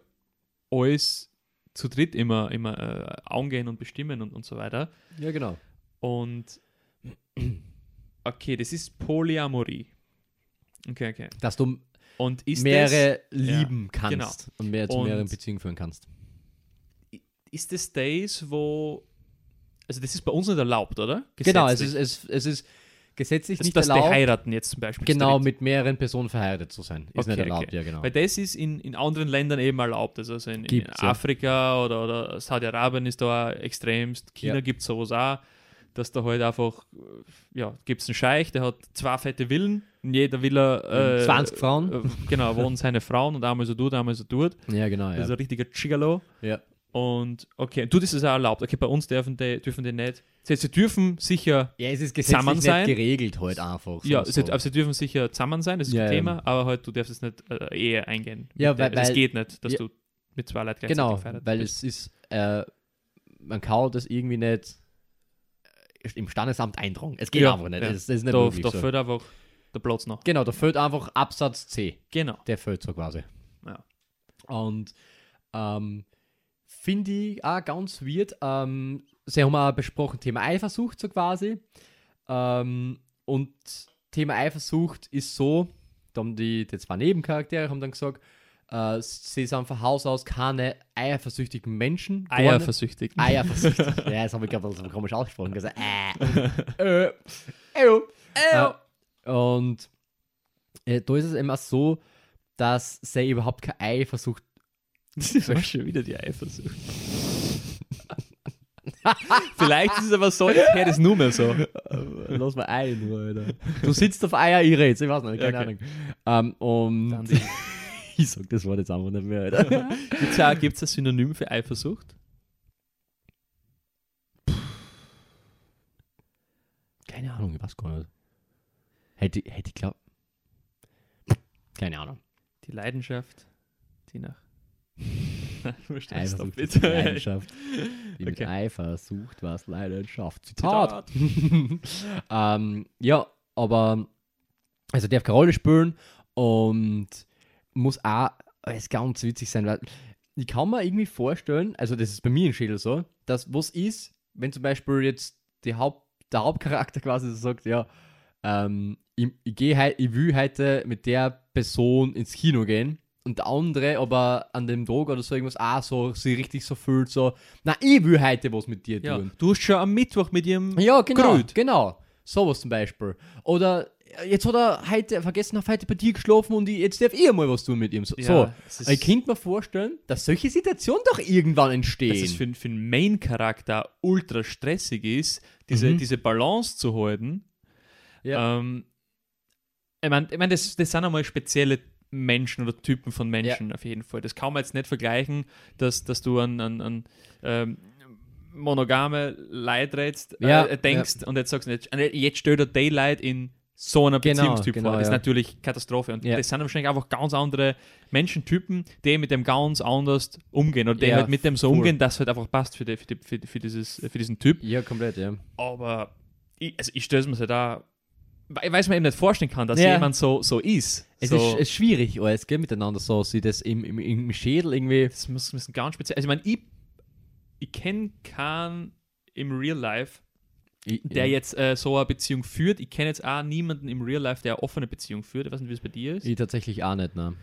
alles zu dritt immer, immer äh, angehen und bestimmen und, und so weiter. ja, genau. Und okay, das ist Polyamorie. Okay, okay. Dass du mehrere lieben kannst genau. und mehr zu Und- mehreren Beziehungen führen kannst. das, ist das das, wo also das ist bei uns nicht erlaubt, oder? Genau, es ist, es, es ist gesetzlich das, nicht dass erlaubt, heiraten jetzt zum Beispiel. genau mit mehreren Personen verheiratet zu sein. Ist nicht Okay, erlaubt, okay. ja, genau. Weil das ist in, in anderen Ländern eben erlaubt. Also in, in Gibt's, ja. Afrika oder, oder Saudi-Arabien ist da extremst. China Ja. gibt es sowas auch, dass da halt einfach, äh, ja, gibt es einen Scheich, der hat zwei fette Villen. In jeder Villa äh, 20 Frauen. Äh, genau, wohnen seine Frauen und einmal so tut, einmal so tut. ja, genau, Das ist ja. ein richtiger Gigolo. ja. Und okay, du, das ist auch erlaubt. Okay, bei uns dürfen die, dürfen die nicht. Sie, sie dürfen sicher, Ja, es ist Zusammen gesetzlich sein. nicht geregelt halt einfach. ja, so, sie, sie dürfen sicher zusammen sein, das ist Ja, kein ja. Thema, aber halt, du darfst es nicht äh, Ehe eingehen. Ja, Mit der- weil- das weil- geht nicht, dass ja. du mit zwei Leuten gleichzeitig Genau, weil bist. es ist, äh, man kann das irgendwie nicht im Standesamt eintragen. Es geht Ja, einfach nicht. ja. Es, das ist nicht da, möglich. da so. fehlt einfach der Platz noch. Genau, da fehlt einfach Absatz C. Genau. Der fehlt so quasi. Ja. Und ähm, finde ich auch ganz weird. Ähm, sie haben auch besprochen, Thema Eifersucht so quasi. Ähm, und Thema Eifersucht ist so, da haben die, die zwei Nebencharaktere haben dann gesagt, äh, sie sind von Haus aus keine eifersüchtigen Menschen. Eierversüchtig. Eierversüchtig. ja, das habe ich gerade so komisch ausgesprochen. Gesagt, äh, äh, äh, äh. Und äh, da ist es immer so, dass sie überhaupt keine Eifersucht. Das war schon wieder die Eifersucht. Vielleicht ist es aber so, ich höre das nur mehr so. Lass mal ein, Alter. Du sitzt auf Eier, ich rede, ich weiß nicht, keine Okay. Ahnung. Ähm, und ich sag das Wort jetzt einfach nicht mehr, Alter. Gibt es ein Synonym für Eifersucht? keine Ahnung, ich weiß gar nicht. Hätte, hätte ich glaub. Keine Ahnung. Die Leidenschaft, die nach. Eifersucht ist. Leidenschaft. Die mit Okay. Eifersucht was Leidenschaft. Zitat. Zitat. ähm, ja, aber also darf keine Rolle spielen und muss auch es ganz witzig sein, weil ich kann mir irgendwie vorstellen, also das ist bei mir in Schädel so, dass was ist, wenn zum Beispiel jetzt Haupt, der Hauptcharakter quasi sagt, ja, ähm, ich, ich, geh ich will heute mit der Person ins Kino gehen und der andere aber an dem Tag oder so irgendwas auch so sich richtig so fühlt, so, na, ich will heute was mit dir Ja, tun. du hast schon am Mittwoch mit ihrem. Ja, genau. Grüt. Genau. Sowas zum Beispiel. Oder äh, jetzt hat er heute vergessen, auf heute bei dir geschlafen und ich, jetzt darf ich mal was tun mit ihm. So. ist, Ich könnte mir vorstellen, dass solche Situationen doch irgendwann entstehen. dass es für, für einen Main-Charakter ultra stressig ist, diese, Mhm. diese Balance zu halten. Ja. Ähm, ich meine, ich mein, das, das sind einmal spezielle Menschen oder Typen von Menschen auf jeden Fall. Das kann man jetzt nicht vergleichen, dass, dass du an, an, an ähm, monogame Leute redst, Ja, äh, denkst und jetzt sagst du, jetzt, jetzt stellt er Daylight in so einer Genau, Beziehungstyp genau, vor. Das ist ja. natürlich Katastrophe. Und Ja. das sind wahrscheinlich einfach ganz andere Menschentypen, die mit dem ganz anders umgehen oder die Ja, halt mit dem so voll. umgehen, dass es halt einfach passt für, die, für, die, für, die, für, dieses, für diesen Typ. ja, komplett, ja. Aber ich, also ich stelle es mir so da, weil mir eben nicht vorstellen kann, dass jemand so, so ist. Es so, ist, ist schwierig, alles, gell, miteinander so, sie das im, im, im Schädel irgendwie. das muss, muss ganz speziell. Also ich meine, ich, ich kenne keinen im Real Life, der jetzt äh, so eine Beziehung führt. Ich kenne jetzt auch niemanden im Real Life, der eine offene Beziehung führt. Ich weiß nicht, wie es bei dir ist. Ich tatsächlich auch nicht, ne.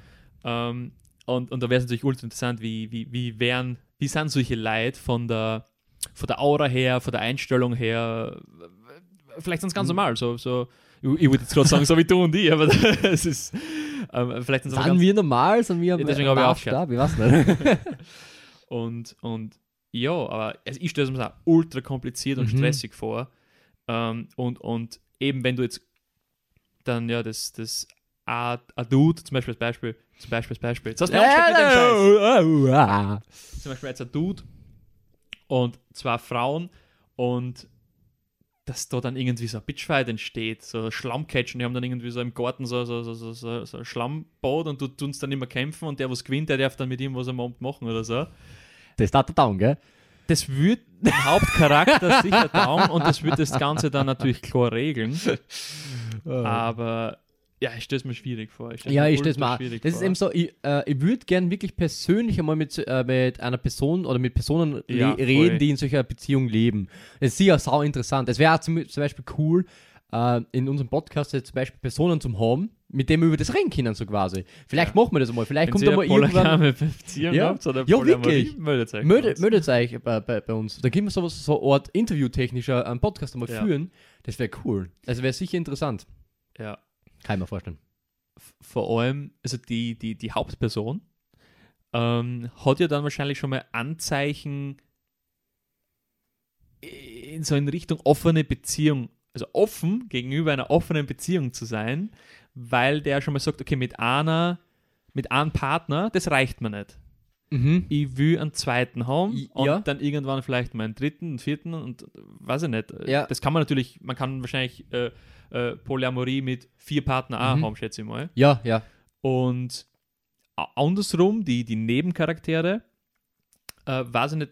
Ähm, und, und da wäre es natürlich ultra interessant, wie, wie, wie wären, wie sind solche Leute von der, von der Aura her, von der Einstellung her, vielleicht sind es ganz Mhm. normal, so, so ich, würde jetzt gerade sagen, so wie du und ich, aber es ist, ähm, vielleicht sind wir normal? Sind wir Ja, deswegen habe ich Maßstab? Ich weiß nicht. und, und ja, aber also ich stelle es mir auch ultra kompliziert und Mhm. stressig vor. Ähm, und, und eben wenn du jetzt dann ja das, das a, a Dude, zum Beispiel als Beispiel, zum Beispiel als Beispiel, jetzt hast du. Ah. zum Beispiel jetzt ein Dude und zwei Frauen und dass da dann irgendwie so ein Bitchfight entsteht, so Schlammcatchen, die haben dann irgendwie so im Garten so, so, so, so, so, so ein Schlammbad und du tunst dann immer kämpfen und der, was gewinnt, der darf dann mit ihm was am Abend machen oder so. Das ist da der Down, gell? Das wird dem Hauptcharakter sicher down und das wird das Ganze dann natürlich klar regeln. Aber ja, ich stelle es mir schwierig vor. stell's Ja, mir ich stelle ultra mal. schwierig Das ist vor. eben so, ich, äh, ich würde gern wirklich persönlich einmal mit, äh, mit einer Person oder mit Personen Ja, reden, die in solcher Beziehung leben. Das ist sicher sau interessant. Es wäre zum, zum Beispiel cool, äh, in unserem Podcast jetzt zum Beispiel Personen zum haben, mit wir über das reden können, so quasi. Vielleicht Ja. machen wir das einmal. Vielleicht Wenn kommt da mal irgendwann. Beziehung Ja. habt oder Ja, wirklich. meldet euch. Meldet, kurz. meldet euch bei, bei, bei uns. Da können wir sowas, so eine Art interviewtechnischer einen Podcast einmal Ja. führen. Das wäre cool. Also wäre sicher interessant. Ja. Kann ich mir vorstellen. Vor allem, also die, die, die Hauptperson ähm, hat ja dann wahrscheinlich schon mal Anzeichen in so in Richtung offene Beziehung, also offen gegenüber einer offenen Beziehung zu sein, weil der schon mal sagt, okay, mit einer, mit einem Partner, das reicht mir nicht. Mhm. Ich will einen zweiten haben I- und ja. dann irgendwann vielleicht mal einen dritten, einen vierten und weiß ich nicht. Ja. Das kann man natürlich, man kann wahrscheinlich äh, äh, Polyamorie mit vier Partnern auch Mhm. haben, schätze ich mal. Ja, ja. Und a- andersrum, die, die Nebencharaktere, äh, weiß ich nicht,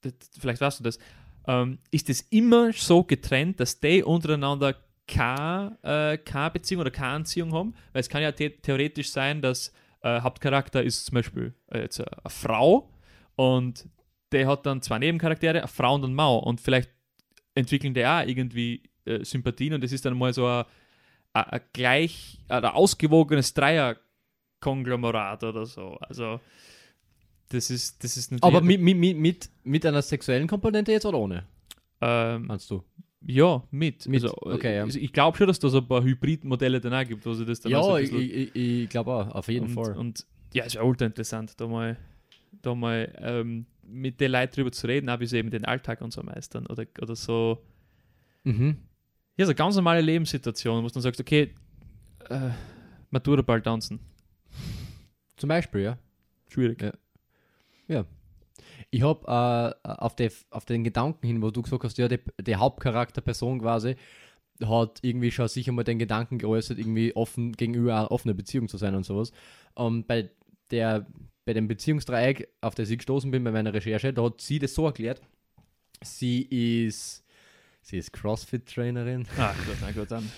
das, vielleicht weißt du das, ähm, ist es immer so getrennt, dass die untereinander keine, äh, keine Beziehung oder keine Anziehung haben? Weil es kann ja the theoretisch sein, dass äh, Hauptcharakter ist zum Beispiel äh, jetzt eine, eine Frau und der hat dann zwei Nebencharaktere, eine Frau und eine Mau und vielleicht entwickeln die auch irgendwie äh, Sympathien und das ist dann mal so ein, ein, ein gleich, ein ausgewogenes Dreier-Konglomerat oder so. Also das ist, das ist natürlich... Aber mit, mit, mit, mit, mit einer sexuellen Komponente jetzt oder ohne? ähm, Meinst du? Ja, mit. Mit, also, okay, ja. also ich glaube schon, dass da so ein paar Hybridmodelle dann auch gibt, wo sie das dann Ja, ein ich, ich, ich, glaube auch, auf jeden und, Fall. Und ja, es wäre ultra interessant, da mal, da mal ähm, mit den Leuten drüber zu reden, auch wie sie eben den Alltag und so meistern. Oder, oder so, mhm. ja, so ganz normale Lebenssituationen, wo du dann sagst, okay, äh, Matura bald tanzen. Zum Beispiel, ja. Schwierig. Ja. Ich habe äh, auf, auf den Gedanken hin, wo du gesagt hast, ja, die, die Hauptcharakterperson quasi hat irgendwie schon sicher mal den Gedanken geäußert, irgendwie offen gegenüber einer offenen Beziehung zu sein und sowas. Und bei der bei dem Beziehungsdreieck, auf das ich gestoßen bin bei meiner Recherche, da hat sie das so erklärt, sie ist sie ist Crossfit-Trainerin. Ah, gut, na gut, dann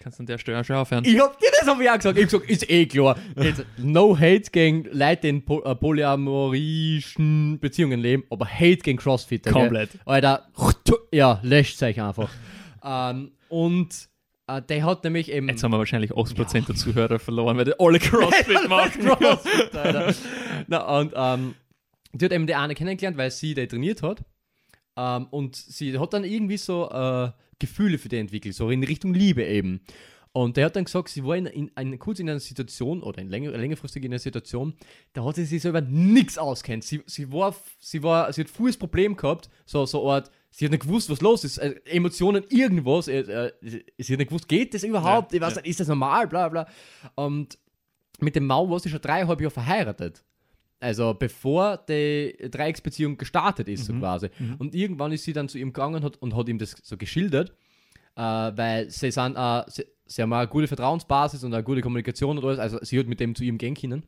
kannst du an der Stelle schon aufhören. Ich hab, ja, das ich auch gesagt. Ich hab gesagt, ist eh klar. Jetzt, no hate gegen Leute, die in po äh, polyamorischen Beziehungen leben, aber hate gegen Crossfitter. gell? Komplett. Alter, ja, löscht euch einfach. ähm, und äh, der hat nämlich eben. Jetzt haben wir wahrscheinlich 8% der Zuhörer verloren, weil die alle Crossfit machen. Crossfit, Alter. Na, und ähm, die hat eben die eine kennengelernt, weil sie die trainiert hat. Ähm, und sie hat dann irgendwie so äh, Gefühle für die entwickelt, so in Richtung Liebe eben. Und der hat dann gesagt, sie war in, in, in, kurz in einer Situation oder in länger, längerfristig in einer Situation, da hat sie sich selber nichts auskennt. Sie, sie, war, sie, war, sie hat frühes Problem gehabt, so, so Art, sie hat nicht gewusst, was los ist, äh, Emotionen, irgendwas. Äh, äh, sie hat nicht gewusst, geht das überhaupt? Ja, ich weiß ja. nicht, ist das normal? Bla bla. Und mit dem Mau war sie schon dreieinhalb Jahre verheiratet. Also bevor die Dreiecksbeziehung gestartet ist, so Mhm. quasi. Mhm. Und irgendwann ist sie dann zu ihm gegangen und hat, und hat ihm das so geschildert, äh, weil sie sind, äh, sie, sie haben eine gute Vertrauensbasis und eine gute Kommunikation und alles, also sie hat mit dem zu ihm gehen können.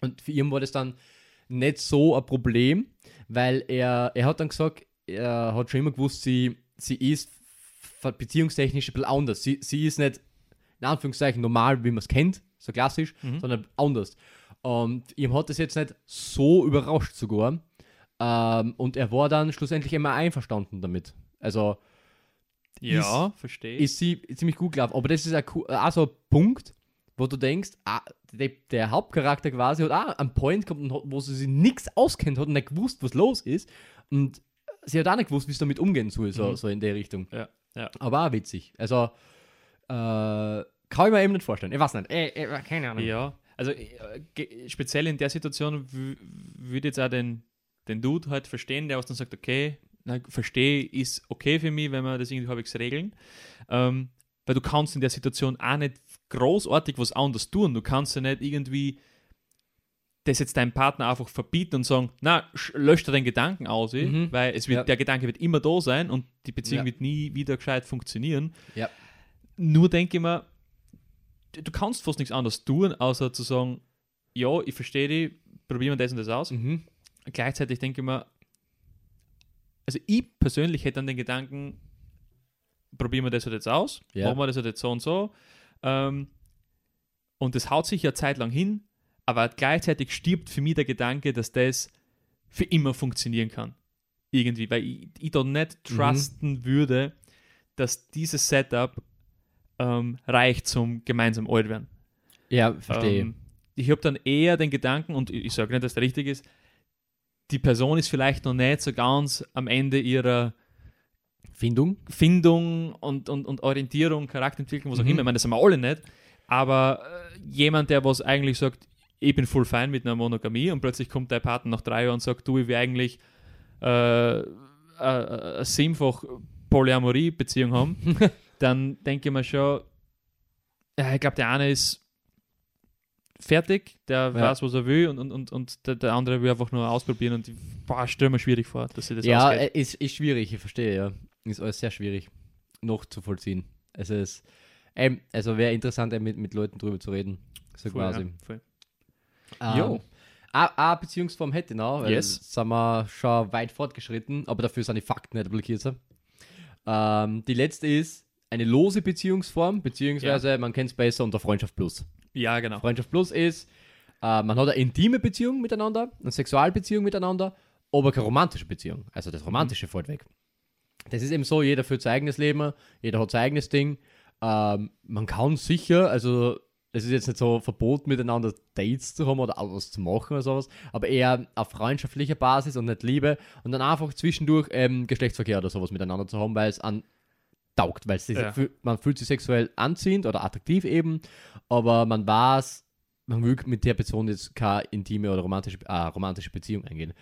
Und für ihn war das dann nicht so ein Problem, weil er, er hat dann gesagt, er hat schon immer gewusst, sie, sie ist beziehungstechnisch ein bisschen anders. Sie, sie ist nicht, in Anführungszeichen, normal, wie man es kennt, so klassisch, Mhm. sondern anders. Und ihm hat das jetzt nicht so überrascht sogar. Ähm, und er war dann schlussendlich immer einverstanden damit. Also Ja, verstehe. ist sie ziemlich gut gelaufen. Aber das ist co- auch so ein Punkt, wo du denkst, ah, der, der Hauptcharakter quasi hat auch einen Point gehabt, wo sie sich nichts auskennt hat und nicht gewusst, was los ist. Und sie hat auch nicht gewusst, wie es damit umgehen soll, so, Mhm. so in der Richtung. Ja, ja. Aber auch witzig. Also, äh, kann ich mir eben nicht vorstellen. Ich weiß nicht. Äh, äh, keine Ahnung. Ja, also äh, speziell in der Situation wü- würde jetzt auch den, den Dude halt verstehen, der was dann sagt, okay, na, verstehe, ist okay für mich, wenn wir das irgendwie halbwegs regeln. Ähm, weil du kannst in der Situation auch nicht großartig was anderes tun. Du kannst ja nicht irgendwie das jetzt deinem Partner einfach verbieten und sagen, na, sch- lösch dir den Gedanken aus, eh, Mhm. weil es wird, Ja. der Gedanke wird immer da sein und die Beziehung Ja. wird nie wieder gescheit funktionieren. Ja. Nur denke ich mir, du kannst fast nichts anderes tun, außer zu sagen, ja, ich verstehe dich, probieren wir das und das aus. Mhm. Gleichzeitig denke ich mir, also ich persönlich hätte dann den Gedanken, probieren wir das halt jetzt aus, Ja. machen wir das halt jetzt so und so. Ähm, und das haut sich ja zeitlang hin, aber gleichzeitig stirbt für mich der Gedanke, dass das für immer funktionieren kann. Irgendwie, weil ich, ich da nicht Mhm. trusten würde, dass dieses Setup ähm, reicht zum gemeinsam alt werden. Ja, verstehe. Ähm, ich habe dann eher den Gedanken, und ich, ich sage nicht, dass der richtig ist, die Person ist vielleicht noch nicht so ganz am Ende ihrer Findung? Findung und, und, und Orientierung, Charakterentwicklung, was auch Mhm. immer. Ich meine, das sind wir alle nicht. Aber äh, jemand, der was eigentlich sagt, ich bin voll fein mit einer Monogamie und plötzlich kommt dein Partner nach drei Jahren und sagt, du, ich will eigentlich äh, äh, eine siebenfach Polyamorie-Beziehung haben, dann denke ich mir schon, ja, ich glaube, der eine ist fertig, der Ja. weiß, was er will und, und, und, und der, der andere will einfach nur ausprobieren und ich stelle mir schwierig vor, dass sie das ja, ausgeht. äh, ist, ist schwierig, ich verstehe, ja. Ist alles sehr schwierig noch zu vollziehen. Es ist, ähm, also wäre interessant, äh, mit, mit Leuten drüber zu reden. So Voll, quasi. ja, voll. Ähm, Eine Beziehungsform hätte ich noch, weil Yes. sind wir schon weit fortgeschritten, aber dafür sind die Fakten nicht blockiert. Ähm, die letzte ist eine lose Beziehungsform, beziehungsweise man kennt es besser unter Freundschaft Plus. Ja, genau. Freundschaft Plus ist, äh, man hat eine intime Beziehung miteinander, eine Sexualbeziehung miteinander, aber keine romantische Beziehung. Also das Romantische fällt weg. Das ist eben so, jeder führt sein eigenes Leben, jeder hat sein eigenes Ding. Ähm, man kann sicher, also es ist jetzt nicht so verboten, miteinander Dates zu haben oder auch was zu machen oder sowas, aber eher auf freundschaftlicher Basis und nicht Liebe und dann einfach zwischendurch ähm, Geschlechtsverkehr oder sowas miteinander zu haben, weil es an taugt, weil Ja. man fühlt sich sexuell anziehend oder attraktiv eben, aber man weiß, man will mit der Person jetzt keine intime oder romantische, äh, romantische Beziehung eingehen.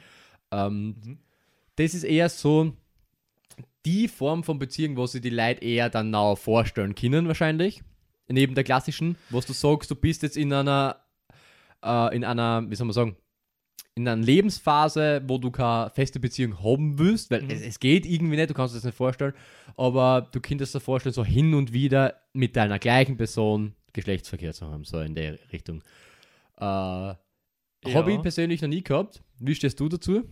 Ähm, Mhm. Das ist eher so die Form von Beziehung, wo sie die Leute eher dann now vorstellen können, wahrscheinlich. Neben der klassischen, wo du sagst, du bist jetzt in einer, äh, in einer, wie soll man sagen, in einer Lebensphase, wo du keine feste Beziehung haben willst, weil Mhm. es, es geht irgendwie nicht, du kannst es nicht vorstellen, aber du könntest dir vorstellen, so hin und wieder mit deiner gleichen Person Geschlechtsverkehr zu haben, so in der Richtung. Äh, Habe ich persönlich noch nie gehabt. Wie stehst du dazu?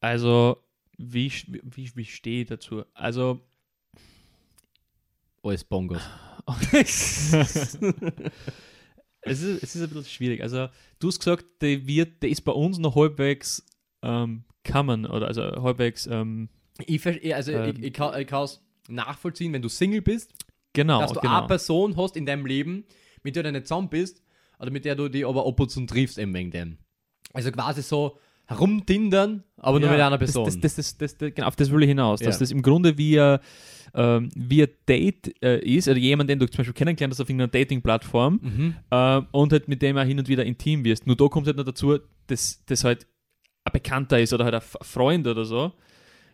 Also, wie, wie, wie stehe ich dazu? Also, Alles Bongos. es, ist, es ist ein bisschen schwierig. Also, du hast gesagt, der, wird, der ist bei uns noch halbwegs ähm, common oder also halbwegs, ähm, Ich, also Ähm. ich, ich kann es nachvollziehen, wenn du Single bist, genau, dass du genau. eine Person hast in deinem Leben, mit der du nicht zusammen bist, oder mit der du die aber ab und zu triffst, eben wegen dem. Also quasi so herumtindern, aber nur Ja, mit einer Person. Das, das, das, genau, auf das will ich hinaus. Dass Ja. das im Grunde wie, ein, ähm, wie ein Date äh, ist, oder jemand, den du zum Beispiel kennengelernt hast auf irgendeiner Dating-Plattform mhm. ähm, und halt mit dem auch hin und wieder intim wirst. Nur da kommt halt noch dazu, dass das halt ein Bekannter ist oder halt ein Freund oder so.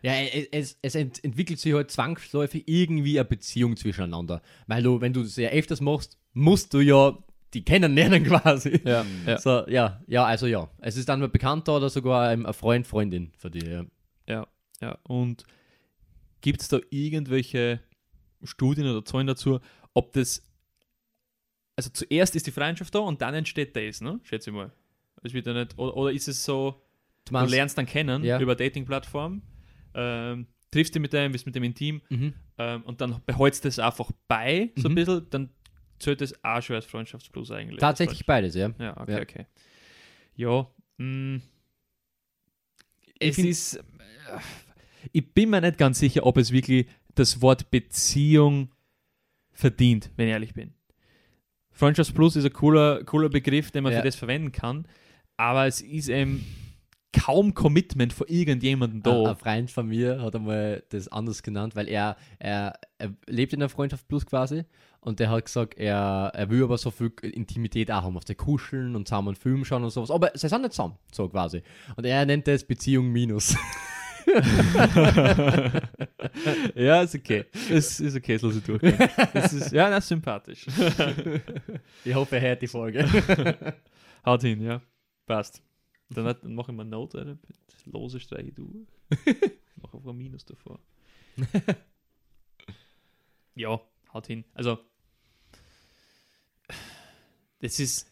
Ja, es, es, es ent entwickelt sich halt zwangsläufig irgendwie eine Beziehung zwischeneinander. Weil du, wenn du das ja öfters machst, musst du ja die kennenlernen quasi. Ja, ja. So, ja, ja, also ja. Es ist dann ein Bekannter oder sogar ein, ein Freund, Freundin für dich. Ja. Ja, ja. Und gibt es da irgendwelche Studien oder Zahlen dazu, ob das, also zuerst ist die Freundschaft da und dann entsteht das, ne? Schätze ich mal. Es wird ja nicht, oder, oder ist es so, Du du lernst dann kennen Ja. über Dating-Plattform, ähm, triffst dich mit dem, bist mit dem intim Mhm. ähm, und dann behältst du das einfach bei, so ein Mhm. bisschen, dann zählt das auch schon als Freundschaftsplus eigentlich. Tatsächlich beides, ja. Ja, okay, Ja. okay. Ja, mh, Es es ist. äh, Ich bin mir nicht ganz sicher, ob es wirklich das Wort Beziehung verdient, wenn ich ehrlich bin. Freundschaftsplus ist ein cooler, cooler Begriff, den man Ja. für das verwenden kann, aber es ist eben kaum Commitment von irgendjemandem Ein, da. ein Freund von mir hat einmal das anders genannt, weil er, er, er lebt in einer Freundschaft plus quasi und der hat gesagt, er, er will aber so viel Intimität auch haben, auf der Kuscheln und zusammen Film schauen und sowas. Aber sie sind nicht zusammen, so quasi. Und er nennt das Beziehung minus. ja, ist okay. Es ist okay, es lasse ich durchgehen. Das ist, ja, ist sympathisch. Ich hoffe, er hört die Folge. Haut hin, ja. Passt. Dann, hat- dann mache ich mal eine Note, Alter. lose streiche du. Mach einfach ein Minus davor. ja, haut hin. Also, das ist.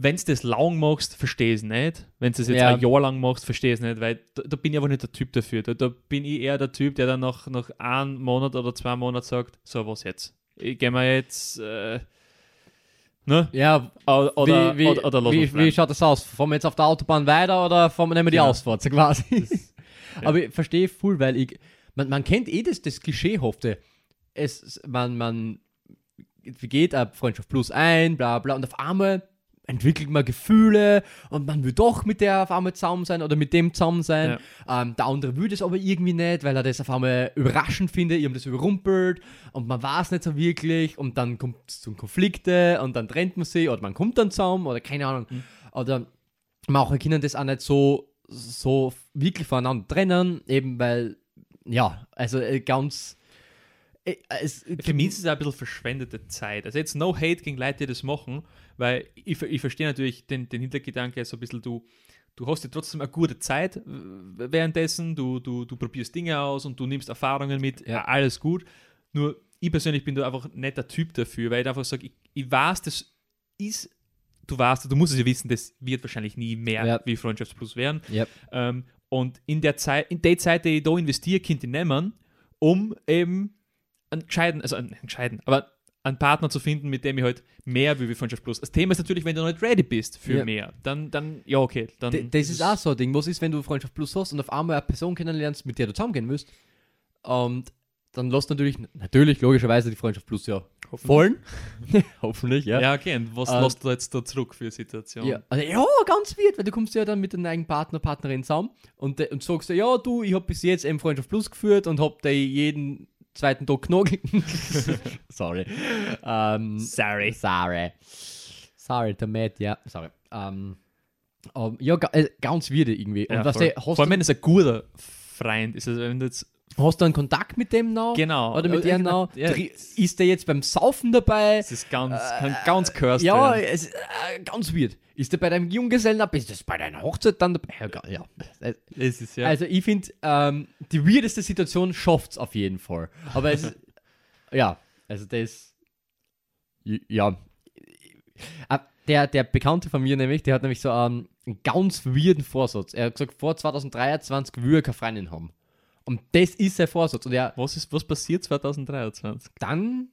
Wenn du das lang machst, verstehe ich es nicht. Wenn du es jetzt Ja. ein Jahr lang machst, verstehe ich es nicht, weil da, da bin ich aber nicht der Typ dafür. Da, da bin ich eher der Typ, der dann nach, nach einem Monat oder zwei Monaten sagt: So, was jetzt? Ich gehe mal jetzt. Äh, ne? Ja, Oder, oder, wie, wie, oder, oder wie, wie schaut das aus? Fahren wir jetzt auf der Autobahn weiter oder fahren wir nehmen wir die Genau. Ausfahrt so quasi? ja. Aber ich verstehe voll, weil ich, man, man kennt eh das, das Klischeehafte. Es, man, man geht ab Freundschaft plus ein, bla bla, und auf einmal entwickelt man Gefühle und man will doch mit der auf einmal zusammen sein oder mit dem zusammen sein. Ähm, der andere will das aber irgendwie nicht, weil er das auf einmal überraschend findet, ihm das überrumpelt und man weiß nicht so wirklich und dann kommt es zu Konflikte und dann trennt man sich oder man kommt dann zusammen oder keine Ahnung. Mhm. Oder manche können das auch nicht so, so wirklich voneinander trennen, eben weil, ja, also äh, ganz. Äh, Es, Für mich ist es auch ein bisschen verschwendete Zeit. Also jetzt no hate gegen Leute, die das machen, weil ich, ich verstehe natürlich den, den Hintergedanke so ein bisschen, du, du hast ja trotzdem eine gute Zeit äh, währenddessen, du, du, du probierst Dinge aus und du nimmst Erfahrungen mit, Ja. alles gut. Nur ich persönlich bin da einfach nicht der Typ dafür, weil ich einfach sage, ich, ich weiß, das ist, du weißt, du musst es ja wissen, das wird wahrscheinlich nie mehr Ja. wie Freundschaftsplus werden. Yep. Ähm, und in der Zeit, in der Zeit, die ich da investiere, könnte ich nehmen, um eben einen gescheiten, also einen gescheiten, aber einen Partner zu finden, mit dem ich halt mehr will wie Freundschaft Plus. Das Thema ist natürlich, wenn du noch nicht ready bist für Ja. mehr, dann, dann, ja, okay. Dann D- das ist auch so ein Ding. Was ist, wenn du Freundschaft Plus hast und auf einmal eine Person kennenlernst, mit der du zusammengehen willst? Und dann lässt natürlich, natürlich, logischerweise die Freundschaft Plus ja fallen. Hoffentlich, ja. Ja, okay. Und was Ähm, lässt du jetzt da zurück für eine Situation? Ja, also, ja, ganz weird, weil du kommst ja dann mit deinem eigenen Partner, Partnerin zusammen und, de- und sagst dir, ja, du, ich habe bis jetzt eben Freundschaft Plus geführt und hab dir jeden zweiten genagelt. sorry. Ähm, Sorry. sorry. Sorry, der Matt, ja, sorry. Ähm, ähm, ja, äh, ganz weird irgendwie. Und Ja, was voll. hast, Vor allem, wenn es ein guter Freund ist. Also, wenn du jetzt, hast du einen Kontakt mit dem noch? genau. Oder mit Ja, der noch? Ja, Ist der jetzt beim Saufen dabei? das ist ganz, kann ganz cursed Ja, es, äh, ganz weird. Ist der bei deinem Junggesellen ab? Ist das bei deiner Hochzeit dann dabei? Ja, ja. Äh, Es ist ja. Also ich finde, ähm, die weirdeste Situation schafft es auf jeden Fall. Aber es ja, also das ja. Äh, Der, der Bekannte von mir nämlich, der hat nämlich so ähm, einen ganz weirden Vorsatz. Er hat gesagt, vor 2023 will er keine Freundin haben. Und das ist sein Vorsatz. Und er was, ist, was passiert 2023? dann,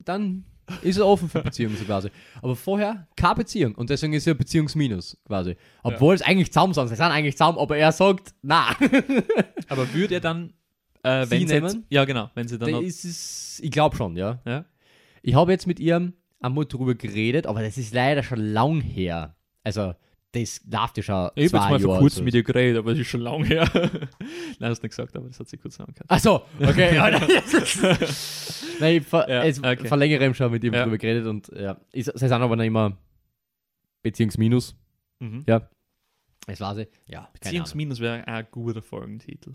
dann ist er offen für Beziehungen so quasi. Aber vorher keine Beziehung. Und deswegen ist er Beziehungsminus quasi. Obwohl es eigentlich zusammen sind. Sie sind eigentlich zusammen, aber er sagt, na. Aber würde er dann, äh, Sie wenn sie jetzt, nehmen? ja genau, wenn sie dann Da ist es, ich glaube schon, ja. ja? Ich habe jetzt mit ihr einmal drüber geredet, aber das ist leider schon lang her. Also, das läuft ja schon Ich habe jetzt mal vor kurzem mit ihr geredet, aber das ist schon lang her. Nein, hast du nicht gesagt, aber das hat sie kurz zusammengehört. Ach so, okay. nein, ich ver Ja, okay. vor längerem schon mit ihm Ja. drüber geredet und ja, ist, sie sind aber noch immer Beziehungsminus. Mhm. Ja. Das war sie. Ja. Beziehungsminus wäre ein guter Folgentitel.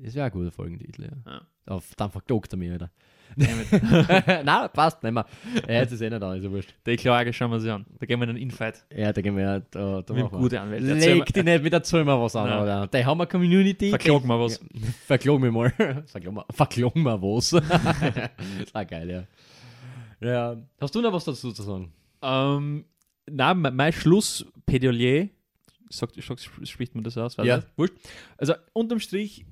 Das wäre ein guter Folgentitel, ja. Ja. Auf, dann verklagt er mich wieder. Der Nein, passt nicht mehr. Ja, jetzt ist eh nicht da, ist ja wurscht. Klage schauen wir sie an. Da gehen wir in einen Infight. Ja, da gehen wir ja, da, da Mit wir. guten Anwälten. Leg dich nicht wieder zu mir was an, oder? Da haben wir Community. Verklag mal was. Ja, verklag mir mal. verklag mal, verklag mal was. das war geil, ja. Ja. Hast du noch was dazu zu sagen? Ähm, nein, mein, Schlussplädoyer, sagt, spricht man das aus? Ja. Wurscht. Also unterm Strich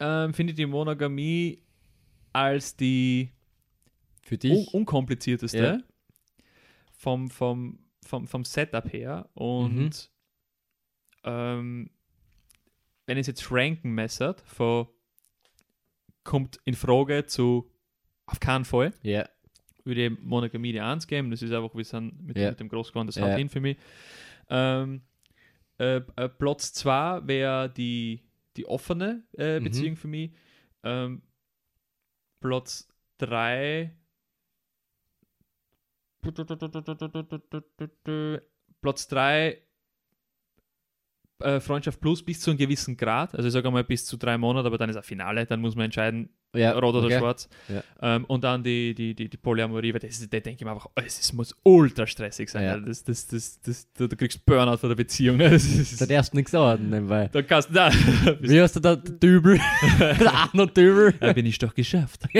ähm, finde ich die Monogamie als die Für un dich? unkomplizierteste Ja. vom, vom, vom, vom Setup her. Und Mhm. ähm, wenn es jetzt ranken messert, von kommt in Frage zu auf keinen Fall, Ja. würde ich Monogamie die 1 geben. Das ist einfach, wir sind mit, Ja. mit dem Großgewand, das Ja. haut hin für mich. Ähm, äh, äh, Platz 2 wäre die, die offene äh, Mhm. Beziehung für mich. Ähm, Platz 3 Platz 3 äh, Freundschaft Plus bis zu einem gewissen Grad, also ich sage mal bis zu drei Monate, aber dann ist ein Finale, dann muss man entscheiden, Ja, rot oder okay. schwarz. Ja. Ähm, und dann die, die, die, die Polyamorie, weil das, da denke ich mir einfach, oh, es ist- muss ultra stressig sein. Ja. Das, das, das, das, du, du kriegst Burnout von der Beziehung. Das ist, Da darfst du nichts sagen, nebenbei. da kannst du, da, Wie heißt der, der Dübel? Arno Dübel. da bin ich doch geschafft.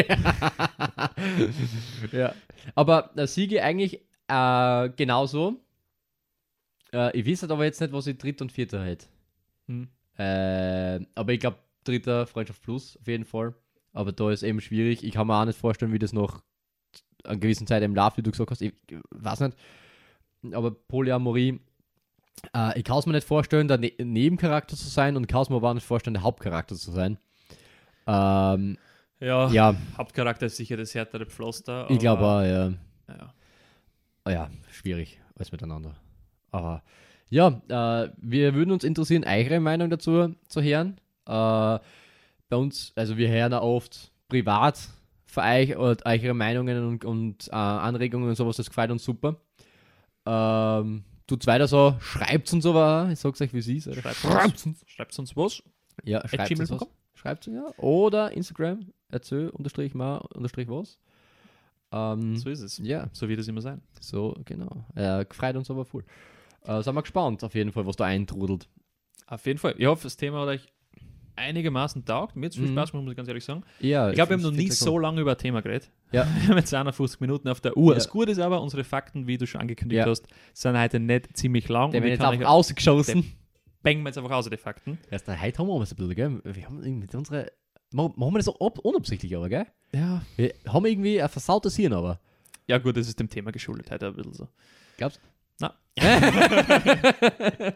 ja. Aber äh, Siege eigentlich äh, genauso. Äh, ich weiß halt aber jetzt nicht, was ich dritter und vierter hätte. Hm. Äh, aber ich glaube, dritter Freundschaft Plus auf jeden Fall. Aber da ist eben schwierig. Ich kann mir auch nicht vorstellen, wie das noch an gewissen Zeit im Lauf, wie du gesagt hast. Ich, weiß nicht. Aber Polyamorie, äh, ich kann es mir nicht vorstellen, der ne Nebencharakter zu sein und ich kann es mir aber auch nicht vorstellen, der Hauptcharakter zu sein. Ähm, Ja, ja, Hauptcharakter ist sicher das härtere Pflaster. ich glaube auch, ja. Ja. Ah ja, schwierig, alles miteinander. Aber ja, äh, wir würden uns interessieren, eure Meinung dazu zu hören. Äh, bei uns, also wir hören auch oft privat für euch und eure Meinungen und, und äh, Anregungen und sowas, das gefällt uns super. Ähm, tut's weiter so, schreibt uns aber, ich sag's euch, wie es ist. Schreibt Schreibt's uns, schreibt uns was. Ja, schreibt uns was. gmail.com? Schreibt uns ja. Oder Instagram, erzähl, unterstrich mal, unterstrich was. Ähm, So ist es. ja, So wird es immer sein. so, genau. Äh, gefreut uns aber voll. Äh, sind wir gespannt, auf jeden Fall, was da eintrudelt. Auf jeden Fall. Ich hoffe, das Thema hat euch einigermaßen taugt. Mir hat es viel Mhm. Spaß gemacht, muss ich ganz ehrlich sagen. Ja, Ich glaube, wir haben noch nie so lange über ein Thema geredet. Ja. Wir haben jetzt 51 Minuten auf der Uhr. Ja. Das Gute ist aber, unsere Fakten, wie du schon angekündigt Ja. hast, sind heute nicht ziemlich lang. Der wird jetzt einfach ausgeschossen. bängen wir jetzt einfach aus, die Fakten. Erst heute haben wir was ein bisschen, gell? Wir haben irgendwie mit unserer. Machen wir das so ob, unabsichtlich, aber, gell? Ja. Wir haben irgendwie ein versautes Hirn, aber. Ja, gut, das ist dem Thema geschuldet heute ein bisschen so. Glaubst Na.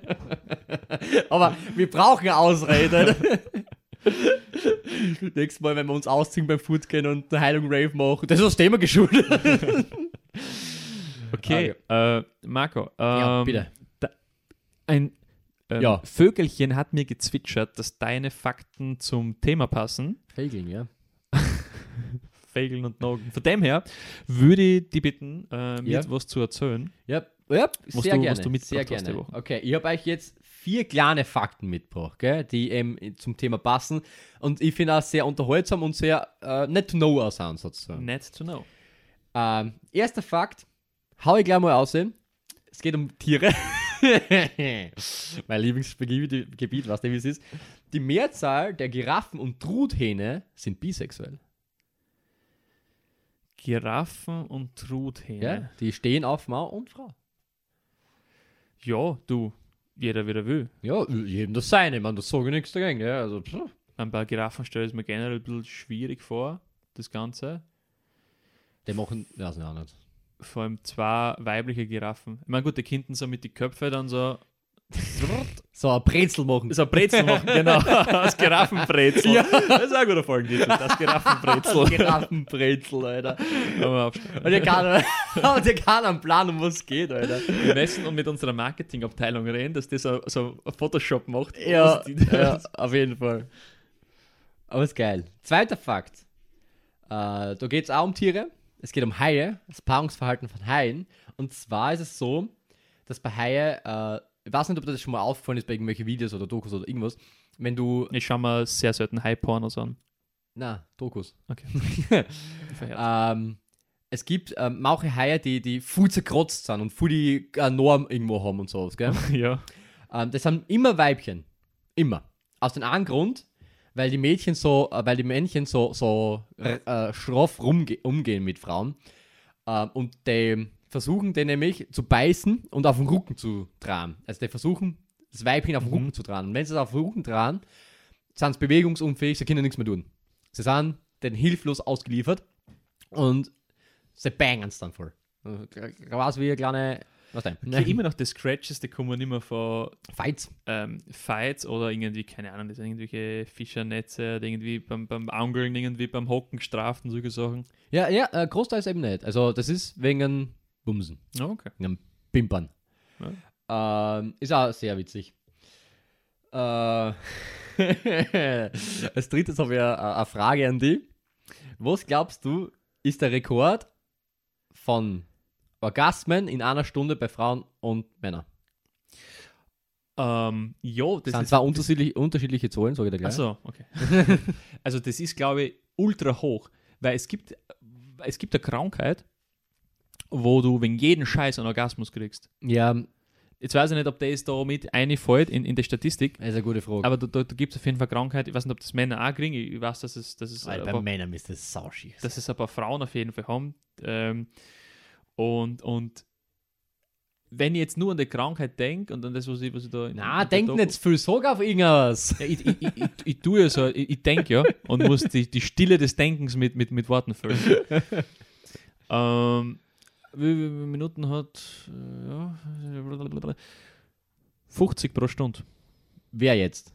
aber wir brauchen eine Ausrede. Nächstes Mal, wenn wir uns ausziehen beim Food gehen und eine Heilung Rave machen, das ist das Thema geschuldet. Okay, äh, Marco. Ähm, ja, bitte. Ein ähm, Ja. Vögelchen hat mir gezwitschert, dass deine Fakten zum Thema passen. Failing, ja. Fegeln und Nogen. Von dem her würde ich die bitten, äh, mir Ja. was zu erzählen. Ja, ja Was sehr du- gerne. was du sehr gerne. Woche. Okay, ich habe euch jetzt vier kleine Fakten mitgebracht, gell, die eben zum Thema passen. Und ich finde auch sehr unterhaltsam und sehr äh, net to know aussehen, sozusagen. Net to know. Ähm, erster Fakt, hau ich gleich mal aussehen. Es geht um Tiere. mein Lieblingsgebiet, Gebiet, weißt du, wie es ist. Die Mehrzahl der Giraffen und Truthähne sind bisexuell. Giraffen und Truthähne. Ja? Die stehen auf Mann und Frau. Ja, du, jeder wie er will. Ja, jedem das seine, meine, das sage ich nichts dagegen. Ja, also, pff. Ein paar Giraffen stelle ich mir generell ein bisschen schwierig vor, das Ganze. die machen, weiß ich auch nicht. Vor allem zwei weibliche Giraffen. Ich meine, gut, die Kinder so mit die Köpfe dann so, So ein Brezel machen. so ein Brezel machen, genau. Das Giraffenbrezel. Ja. Das ist auch ein guter Folgentitel. Das Giraffenbrezel. Giraffenbrezel, Alter. Und ihr kann, und ihr kann einen Plan, um was es geht, Alter. Wir müssen und mit unserer Marketingabteilung reden, dass die so, so Photoshop macht. Ja, ja, auf jeden Fall. Aber ist geil. Zweiter Fakt. Äh, da geht es auch um Tiere. Es geht um Haie, das Paarungsverhalten von Haien. Und zwar ist es so, dass bei Haie, äh, ich weiß nicht, ob das schon mal aufgefallen ist bei irgendwelchen Videos oder Dokus oder irgendwas, wenn du. Ich schaue mir sehr selten High-Pornos an. Na, Dokus. Okay. Ähm, es gibt ähm, manche Haie, die, die voll zerkratzt sind und voll die äh, Norm irgendwo haben und sowas, gell? ja. Ähm, das sind immer Weibchen. Immer. Aus dem einen Grund, weil die Mädchen so, äh, weil die Männchen so, so äh, schroff rumge umgehen mit Frauen. Ähm, und die versuchen den nämlich zu beißen und auf den Rücken zu tragen. Also die versuchen, das Weibchen auf den Mhm. Rücken zu tragen. Und wenn sie es auf den Rücken tragen, sind sie bewegungsunfähig, sie können nichts mehr tun. Sie sind den hilflos ausgeliefert und sie bangen es dann voll. Quasi wie eine kleine, was denn? Okay, immer noch die Scratches, die kommen immer von Fights. ähm, Fights oder irgendwie, keine Ahnung, das sind irgendwelche Fischernetze oder irgendwie beim, beim Angeln, irgendwie beim Hocken gestraft und solche Sachen. Ja, ja, äh, Großteils eben nicht. Also das ist wegen Bumsen, Oh, okay. einem Pimpern. Ähm, ist auch sehr witzig. Äh, als drittes habe ich eine, Frage an dich. Was glaubst du, ist der Rekord von Orgasmen in einer Stunde bei Frauen und Männern? Ähm, ja, das sind ist. zwar unterschiedliche, unterschiedliche Zahlen, sage ich dir gleich. Achso, okay. also, das ist, glaube ich, ultra hoch, weil es gibt, es gibt eine Krankheit, wo du wegen jeden Scheiß einen Orgasmus kriegst. Ja, Jetzt weiß ich nicht, ob das da mit einfällt in, in der Statistik, das ist eine gute Frage. aber da, da, da gibt es auf jeden Fall Krankheit. Ich weiß nicht, ob das Männer auch kriegen. Ich weiß, dass es, dass es, Weil bei paar, Männern ist das sauschief. dass es ein paar Frauen auf jeden Fall haben. Ähm, und, und wenn ich jetzt nur an die Krankheit denke und an das, was ich, was ich da. in- Na, in der denk nicht zu viel, sag auf irgendwas. Ja, ich, ich, ich, ich, ich tue ja so, ich, ich denke ja und muss die, die Stille des Denkens mit, mit, mit Worten füllen. ähm, wie viele Minuten hat. äh, Ja, 50 pro Stunde. Wer jetzt?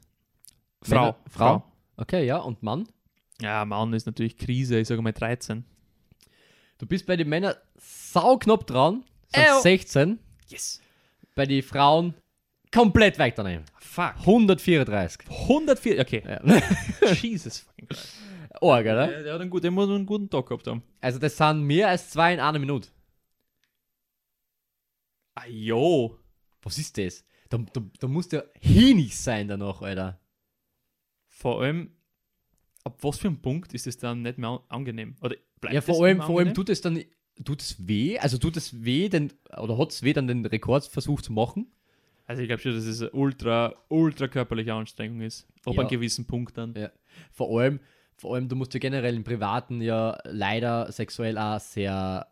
Frau. Männer- Frau? Okay, ja, und Mann? Ja, Mann ist natürlich Krise, ich sage mal 13. Du bist bei den Männern sauknapp dran, sind Äu. 16. Yes! Bei den Frauen komplett weit daneben. Fuck. 134. 104, okay. Ja. Jesus fucking Christ. Arg, oder? Der, der, hat einen guten, der muss einen guten Tag gehabt haben. Also das sind mehr als zwei in einer Minute. Ah, jo. Was ist das? Da, da, da musst du ja hinig sein danach, Alter. Vor allem, ab was für einem Punkt ist es dann nicht mehr an- angenehm? Oder bleibt Ja, vor allem, vor allem tut es dann, tut es weh? Also tut es weh, denn, oder hat es weh, dann den Rekordversuch zu machen? Also ich glaube schon, dass es eine ultra, ultra körperliche Anstrengung ist. Ab Ja. einem gewissen Punkt dann. Ja. Vor allem, vor allem, du musst ja generell im Privaten ja leider sexuell auch sehr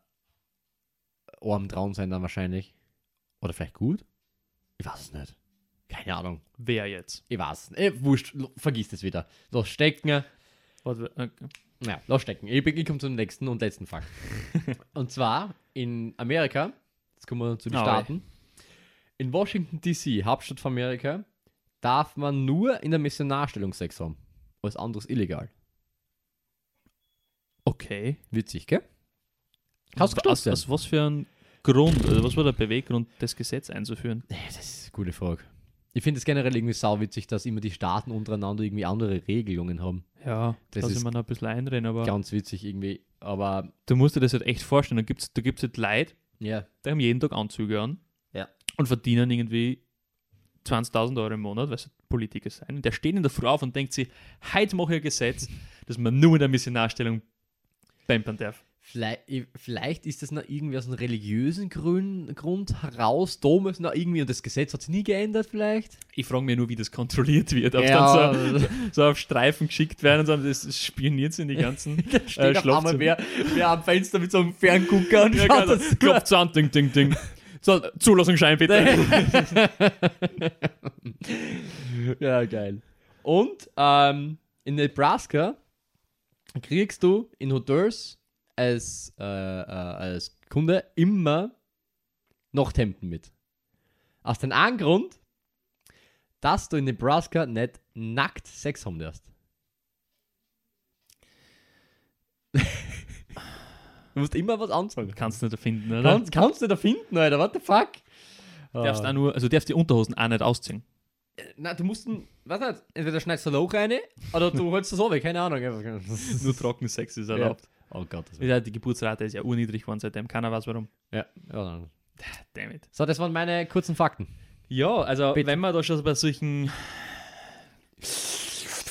arm dran sein dann wahrscheinlich. Oder vielleicht gut? Ich weiß es nicht. Keine Ahnung. Wer jetzt? Ich weiß es nicht. Eh, wurscht, vergiss das wieder. Lass stecken. Warte, äh, Ja, lass stecken. Ich, ich komme zum nächsten und letzten Fakt. und zwar in Amerika, jetzt kommen wir zu den Ah, Staaten. In Washington DC, Hauptstadt von Amerika, darf man nur in der Missionarstellung Sex haben. Alles anderes illegal. Okay. Witzig, gell? Hast du aus was für ein Grund, also was war der Beweggrund, das Gesetz einzuführen? Das ist eine gute Frage. Ich finde es generell irgendwie sauwitzig, dass immer die Staaten untereinander irgendwie andere Regelungen haben. Ja, Das ist man noch ein bisschen einreden, aber Ganz witzig irgendwie. Aber du musst dir das halt echt vorstellen. Da gibt es da gibt's halt Leute, ja, die haben jeden Tag Anzüge an Ja. und verdienen irgendwie 20.000 Euro im Monat, weil sie Politiker sein. Und der steht in der Früh auf und denkt sich, heute mache ich ein Gesetz, dass man nur in der Missionarstellung pampern darf. Vielleicht, vielleicht ist das noch irgendwie aus einem religiösen Grün, Grund heraus. Damals noch irgendwie, und das Gesetz hat sich nie geändert, vielleicht. Ich frage mich nur, wie das kontrolliert wird. Ob Ja, dann so, so auf Streifen geschickt werden und so, das spioniert in die ganzen einmal Schlafzimmer. wer, wer am Fenster mit so einem Ferngucker und Ja, schaut genau. das Klopft an, ding, ding, ding. So, Zulassungsschein bitte. ja, geil. Und ähm, in Nebraska kriegst du in Hotels als, äh, äh, als Kunde immer Nachthemden mit. Aus dem einen Grund, dass du in Nebraska nicht nackt Sex haben darfst. du musst immer was anzogen. Kannst du nicht erfinden, oder? Kannst, kannst du da finden, Alter? What the fuck? darfst Ah. auch nur, also darfst die Unterhosen auch nicht ausziehen. Na, du musst, ein- weiß nicht, entweder schneidest du ein Loch rein oder du holst das so weg, keine Ahnung. Nur trocken Sex ist Ja. Oh Gott, das Ja. Die Geburtsrate ist ja urniedrig geworden seitdem. Keiner weiß warum. Ja, ja. dann. Damn it. So, das waren meine kurzen Fakten. Ja, also Bitte. wenn wir da schon bei solchen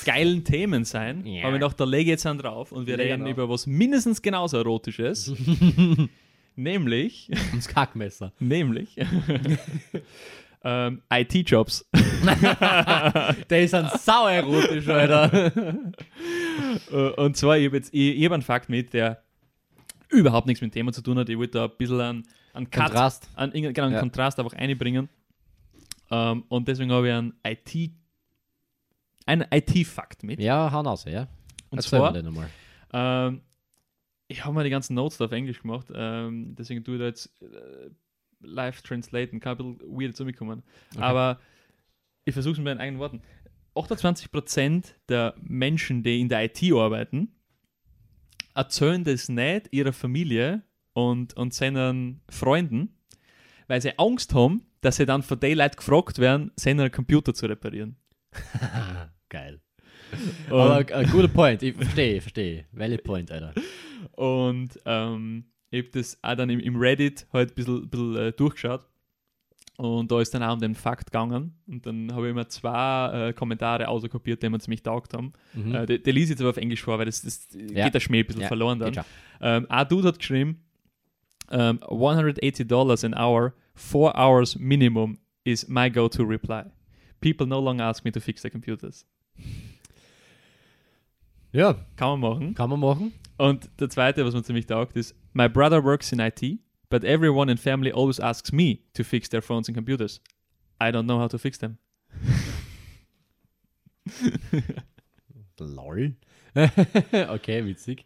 geilen Themen sein, Ja. habe ich gedacht, da lege ich jetzt einen drauf und wir Leg reden über was mindestens genauso Erotisches. nämlich, Das Kackmesser. nämlich ähm, IT-Jobs. Der ist ein sauerotisch, Alter. Äh, Und zwar, ich habe jetzt ich, hab einen Fakt mit, der überhaupt nichts mit dem Thema zu tun hat. Ich wollte da ein bisschen einen, einen Cut, Kontrast. einen, genau, einen Ja. Kontrast einfach einbringen. Ähm, und deswegen habe ich einen IT, einen IT-Fakt mit. Ja, hau raus, ja. Und Erzähl zwar, ähm, ich habe mir die ganzen Notes da auf Englisch gemacht, ähm, deswegen tue ich da jetzt äh, live translaten, kann ein bisschen weird zu mir kommen. Okay. Aber ich versuche es mit meinen eigenen Worten. 28% der Menschen, die in der IT arbeiten, erzählen das nicht ihrer Familie und, und seinen Freunden, weil sie Angst haben, dass sie dann von den Leuten gefragt werden, seinen Computer zu reparieren. Geil. Und, Aber ein guter Point. Ich verstehe, ich verstehe. Valid Point, Alter. und ähm, ich habe das auch dann im, im Reddit halt ein bisschen, bisschen äh, durchgeschaut. Und da ist dann auch um den Fakt gegangen. Und dann habe ich mir zwei äh, Kommentare auskopiert, die mir ziemlich taugt haben. Mhm. Äh, lese ich jetzt aber auf Englisch vor, weil das, das Ja. geht der Schmäh ein bisschen Ja, verloren dann. Ähm, ein Dude hat geschrieben, ähm, 180 Dollars an hour, 4 hours minimum is my go-to reply. People no longer ask me to fix their computers. Ja, Kann man machen. kann man machen. Und der zweite, was mir ziemlich taugt, ist, my brother works in IT, but everyone in family always asks me to fix their phones and computers. I don't know how to fix them. Lol. okay, witzig.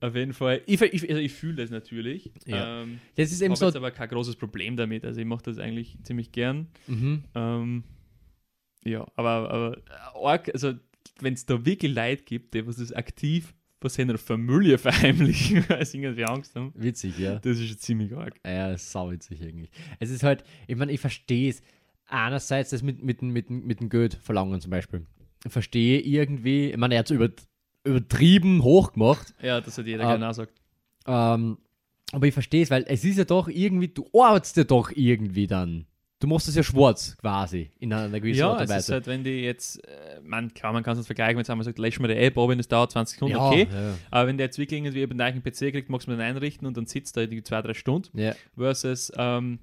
Auf jeden Fall. Ich, ich, also ich fühle das natürlich. Ja. Ähm, Das ist ich eben habe so. jetzt aber kein großes Problem damit. Also ich mache das eigentlich ziemlich gern. Mhm. Ähm, ja, aber, aber arg, also wenn es da wirklich Leute gibt, die was das aktiv von seiner Familie verheimlichen, weil sie irgendwie Angst haben, Witzig, ja. das ist schon ziemlich arg. Ja, sauwitzig irgendwie. Es ist halt, ich meine, ich verstehe es. Einerseits das mit, mit, dem- mit, mit dem Geld verlangen zum Beispiel. Ich verstehe irgendwie, ich meine, er hat es über, übertrieben hoch gemacht. Ja, das hat jeder Ah. gerne auch sagt. Ähm, aber ich verstehe es, weil es ist ja doch irgendwie, du arbeitest ja doch irgendwie dann. Du machst es ja schwarz quasi, in einer gewissen Ja, Art und es ist Weise. halt, wenn die jetzt, äh, man, klar, man kann es vergleichen, wenn einmal sagt, lösch mal die App, aber wenn es dauert 20 Sekunden, ja, okay. ja, Aber wenn der jetzt wirklich irgendwie über den eigenen PC kriegt, magst du den einrichten und dann sitzt er irgendwie zwei, drei Stunden. ja. versus, ähm,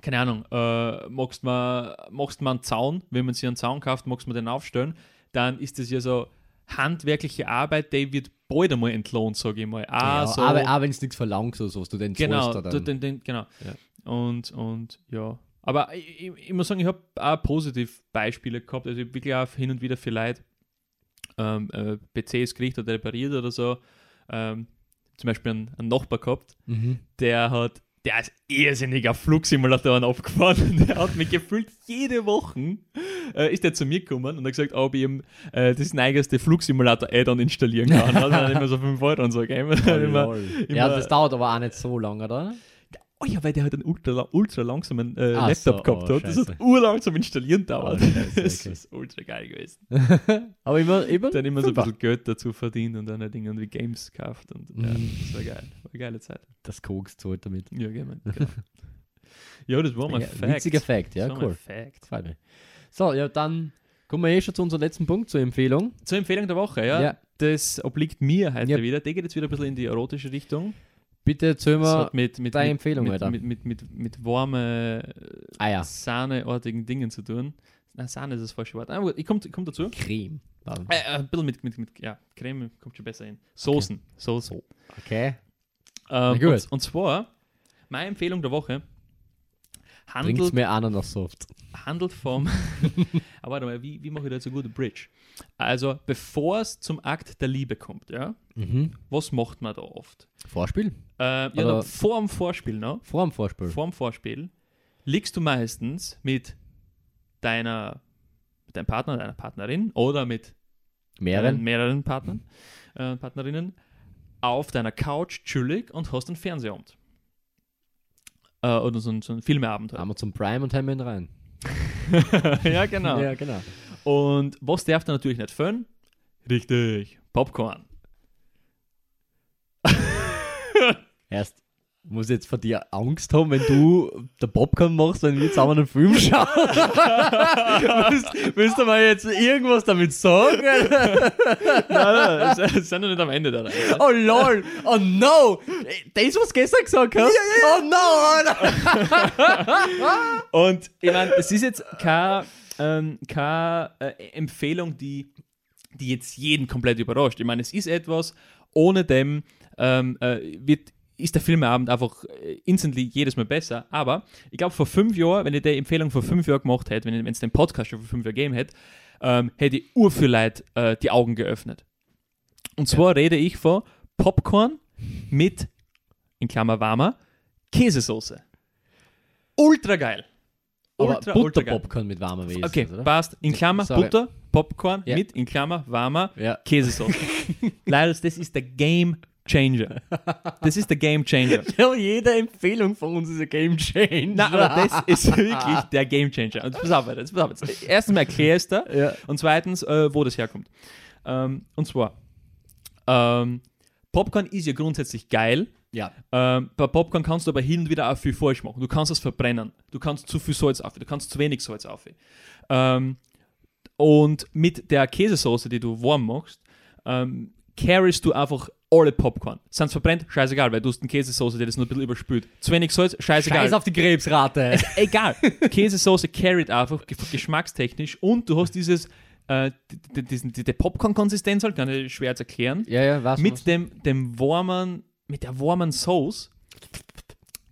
keine Ahnung, äh, magst man, machst man einen Zaun, wenn man sich einen Zaun kauft, magst man den aufstellen, dann ist das ja so handwerkliche Arbeit, die wird bald einmal entlohnt, sage ich mal. Ah, ja, so, aber, aber wenn es nichts verlangt, so, so was du den genau, du, den, den, genau. Ja. Und, und ja. Aber ich, ich, ich muss sagen, ich habe auch positiv Beispiele gehabt, also ich hab wirklich auch hin und wieder Leute ähm, äh, PCs gekriegt oder repariert oder so. Ähm, zum Beispiel einen, einen Nachbar gehabt, Mhm. der hat, der ist irrsinniger Flugsimulatoren abgefahren. Der hat mich gefühlt jede Woche, äh, ist der zu mir gekommen und hat gesagt, ob ich ihm äh, das neueste Flugsimulator-Add-on installieren kann. Hat mir dann immer so 5 Euro und so gegeben. Immer- ja, das dauert aber auch nicht so lange, oder? Oh ja, weil der halt einen ultra, ultra langsamen äh, Ach Laptop so, gehabt oh, hat. Das hat urlangsam installieren dauert. Oh, scheiße, das okay. ist ultra geil gewesen. aber immer, immer. Dann immer so ein bisschen Geld dazu verdient und dann halt irgendwie Games gekauft. Und ja, Mhm. das war geil. War eine geile Zeit. Das Koks zahlt damit. Ja, genau. genau. ja, das war mein Ja, Fact. witziger Fact, ja, cool. Fact. Freut mich. So, ja, dann kommen wir eh schon zu unserem letzten Punkt, zur Empfehlung. Zur Empfehlung der Woche, ja. Ja. Das obliegt mir heute Ja. wieder. Der geht jetzt wieder ein bisschen in die erotische Richtung. Bitte erzähl hat mit, mit, deine mit, Empfehlung, mit, Alter. mit, mit, mit, mit warmen, Ah ja, sahneartigen Dingen zu tun. Nein, Sahne ist das falsche Wort. Aber gut, ich komme komm dazu. Creme. Äh, äh, ein bisschen mit, mit, mit, ja, Creme kommt schon besser hin. Soßen. Soßen. Okay. Ähm, gut. und, und zwar, meine Empfehlung der Woche Bringt's handelt, mir Ananassaft. handelt vom. Aber warte mal, wie, wie mache ich da jetzt eine gute Bridge? Also, bevor es zum Akt der Liebe kommt, ja, Mhm. was macht man da oft? Vorspiel? Äh, ja, da, vor dem Vorspiel, ne? Vor dem Vorspiel. Vor dem Vorspiel liegst du meistens mit deiner, mit deinem Partner, deiner Partnerin oder mit Mehreren? mehreren Partnern, äh, Partnerinnen auf deiner Couch chillig und hast einen Fernsehabend. Äh, oder so ein, so ein Filmeabend halt. Amazon Prime und haben ihn rein. ja, genau. Ja, genau. Und was darf da natürlich nicht fehlen? Richtig, Popcorn. Erst muss ich jetzt vor dir Angst haben, wenn du der Popcorn machst, wenn wir zusammen einen Film schauen. willst, willst du mal jetzt irgendwas damit sagen? nein, nein, es sind noch nicht am Ende da. oh lol, oh no, das was du gestern gesagt hast? Oh no. Und ich meine, es ist jetzt keine, ähm, keine äh, Empfehlung, die, die jetzt jeden komplett überrascht. Ich meine, es ist etwas, ohne dem ähm, äh, wird, ist der Filmeabend einfach äh, instantly jedes Mal besser. Aber ich glaube, vor fünf Jahren, wenn ich die Empfehlung vor fünf Jahren gemacht hätte, wenn es den Podcast schon vor fünf Jahren gegeben hätte, ähm, hätte ich ur für Leute äh, die Augen geöffnet. Und zwar rede ich von Popcorn mit, in Klammer warmer, Käsesoße. Ultra geil. Aber Ultra, geil. Butterpopcorn mit warmer Wesen, Okay, oder? passt. In Klammer Sorry. Butter, Popcorn Ja. mit, in Klammer warmer Ja. Käsesoße. Leider, das ist der Game Changer. Das ist der Game Changer. Ja, jede Empfehlung von uns ist ein Game Changer. Nein, aber das ist wirklich der Game Changer. Und pass auf, jetzt, pass auf jetzt. Erstens mal erklär es da Ja. und zweitens, äh, wo das herkommt. Ähm, und zwar, ähm, Popcorn ist ja grundsätzlich geil, Ja. Ähm, bei Popcorn kannst du aber hin und wieder auch viel falsch machen. Du kannst es verbrennen. Du kannst zu viel Salz auf, du kannst zu wenig Salz auf. Ähm, und mit der Käsesauce, die du warm machst, ähm, carryst du einfach alle Popcorn. Sind verbrennt, scheißegal, weil du hast eine Käsesauce, die das nur ein bisschen überspült. Zu wenig Salz, scheißegal. Scheiß auf die Krebsrate. Egal. Käsesauce carried einfach ge- geschmackstechnisch und du hast dieses äh, die, die, die, die Popcorn-Konsistenz halt, kann ich schwer zu erklären ja, ja, was? mit dem, dem warmen, mit der warmen Sauce.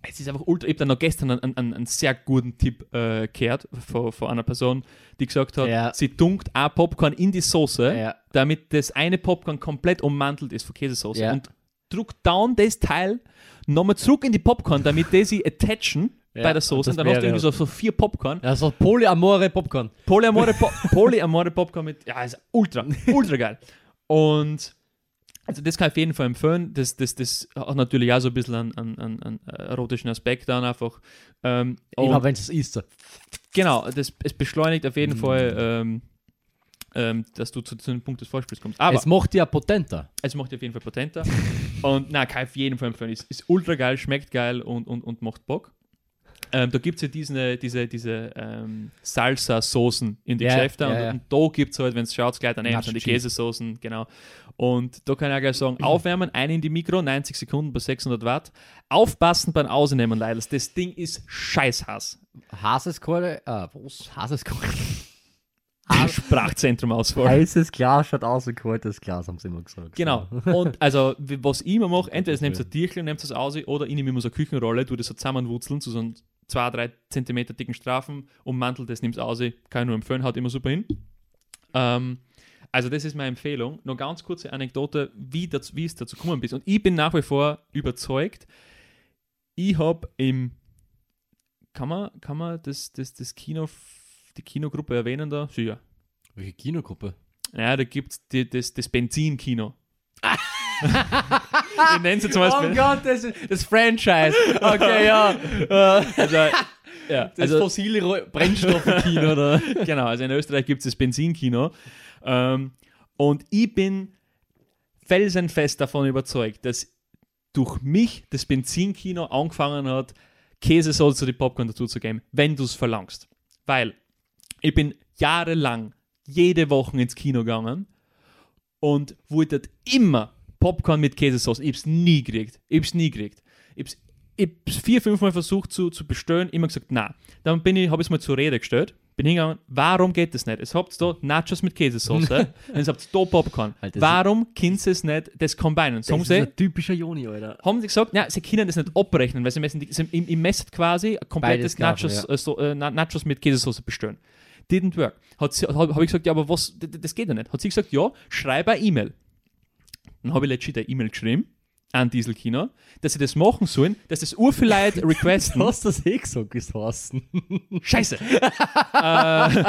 Es ist einfach ultra. Ich habe dann noch gestern einen, einen, einen sehr guten Tipp äh, gehört von, von einer Person, die gesagt hat, Ja. sie tunkt ein Popcorn in die Soße, Ja. damit das eine Popcorn komplett ummantelt ist von Käsesauce Ja. und druckt down das Teil nochmal zurück in die Popcorn, damit die sie attachen bei der Soße. Und dann hast du irgendwie so, so vier Popcorn. Ja, so polyamore Popcorn. Polyamore, po Polyamore Popcorn mit, ja, ist ultra, ultra geil. Und also das kann ich auf jeden Fall empfehlen. Das, das, das hat natürlich auch so ein bisschen einen, einen, einen, einen erotischen Aspekt dann einfach. Ähm, Immer wenn es ist. genau, das, es beschleunigt auf jeden Mm. Fall, ähm, ähm, dass du zu, zu einem Punkt des Vorspiels kommst. Aber es macht ja potenter. es macht auf jeden Fall potenter. und na, kann ich auf jeden Fall empfehlen. Ist, ist ultra geil, schmeckt geil und, und, und macht Bock. Ähm, da gibt es ja diese, diese, diese ähm, Salsa-Soßen in die Ja, Geschäfte ja, und, ja. und da gibt es halt, wenn es schaut, gleich daneben sind die. Käsesoßen, genau. Und da kann ich auch gleich sagen, aufwärmen, eine in die Mikro, 90 Sekunden bei 600 Watt. Aufpassen beim Ausnehmen, Leidels. Das Ding ist scheißhass. Haseskohle, äh, was? Haseskohle. Sprachzentrum ausfallen. Heißes Glas schaut aus wie kaltes Glas, haben sie immer gesagt. Genau. Und also, was ich immer mache, entweder nehmt ihr Willen. ein Tierchen, nehmt es aus, oder ich nehme immer so eine Küchenrolle, tu das so zusammenwurzeln zu so einem 2-3 cm dicken Strafen, ummantelt das, nimm's aus, kann ich nur empfehlen, haut immer super hin. Ähm, also, das ist meine Empfehlung. Noch ganz kurze Anekdote, wie, das, wie es dazu gekommen ist. Und ich bin nach wie vor überzeugt, ich habe im. Kann man, kann man das, das, das Kino, die Kinogruppe erwähnen da? Sicher. Welche Kinogruppe? Ja, da gibt es das, das Benzinkino. ich nenne es jetzt mal Oh Gott, das, das Franchise. Okay, ja. Also, ja, Das also, fossile Brennstoffkino, oder? genau, also in Österreich gibt es das Benzinkino. Ähm, und ich bin felsenfest davon überzeugt, dass durch mich das Benzinkino angefangen hat, Käsesauce zu die Popcorn dazu zu geben, wenn du es verlangst. Weil ich bin jahrelang jede Woche ins Kino gegangen und dort immer Popcorn mit Käsesauce. Ich hab's nie gekriegt. Ich hab's nie gekriegt. Ich hab's, ich hab's vier, fünf Mal versucht zu, zu bestellen, immer gesagt, na. Dann ich, habe ich es mal zur Rede gestellt, bin hingegangen, warum geht das nicht? Es habt da Nachos mit Käsesauce, und es habt da Popcorn. Alter, warum könnt ihr es nicht das combinen? Das ist sie, ein typischer Joni, Alter. haben sie gesagt, ja, sie können das nicht abrechnen, weil sie messen, sie, im, im messet quasi ein komplettes kaufen, Nachos, äh, so, äh, Na- Nachos mit Käsesauce bestellen. Didn't work. Sie- Habe hab ich gesagt, ja, aber was, das geht ja nicht. Hat sie gesagt, ja, schreib eine E-Mail. Dann habe ich legit eine E-Mail geschrieben an Dieselkino, dass sie das machen sollen, dass das urvielheit requesten. Du hast das eh gesagt, ist Horsten. Scheiße. äh,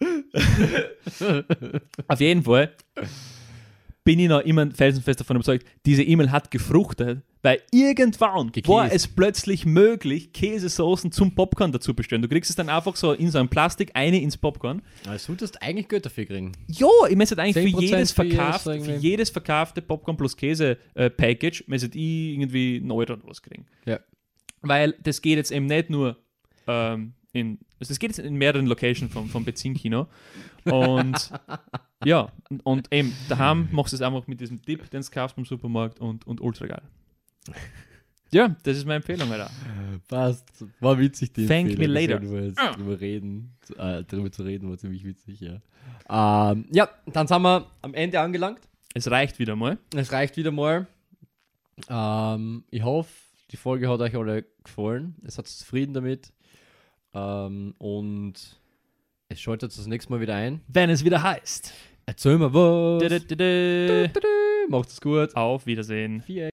Auf jeden Fall bin ich noch immer felsenfest davon überzeugt, diese E-Mail hat gefruchtet, weil irgendwann Gekäst. war es plötzlich möglich, Käsesoßen zum Popcorn dazu bestellen. Du kriegst es dann einfach so in so einem Plastik eine ins Popcorn. Also, du solltest eigentlich Geld dafür kriegen. Jo, ich müsste eigentlich für 10% jedes, für jedes verkaufte, für jedes verkaufte Popcorn plus Käse äh, müsste ich irgendwie einen Euro oder was kriegen. Ja. Weil das geht jetzt eben nicht nur ähm, in, also das geht jetzt in mehreren Locations vom, vom Benzinkino. Und ja, und, eben daheim machst du es einfach mit diesem Dip, den du kaufst beim Supermarkt und, und ultra geil. Ja, das ist meine Empfehlung, Alter. Passt. War witzig, die Thank Empfehlung. me later. Über, drüber, reden, äh, drüber zu reden, war ziemlich witzig, ja. Ähm, ja, dann sind wir am Ende angelangt. Es reicht wieder mal. Es reicht wieder mal. Ähm, ich hoffe, die Folge hat euch alle gefallen. Es hat zufrieden damit. Ähm, und es schaltet das nächste Mal wieder ein. Wenn es wieder heißt. Erzähl mir was. Macht's gut. Auf Wiedersehen. Vier.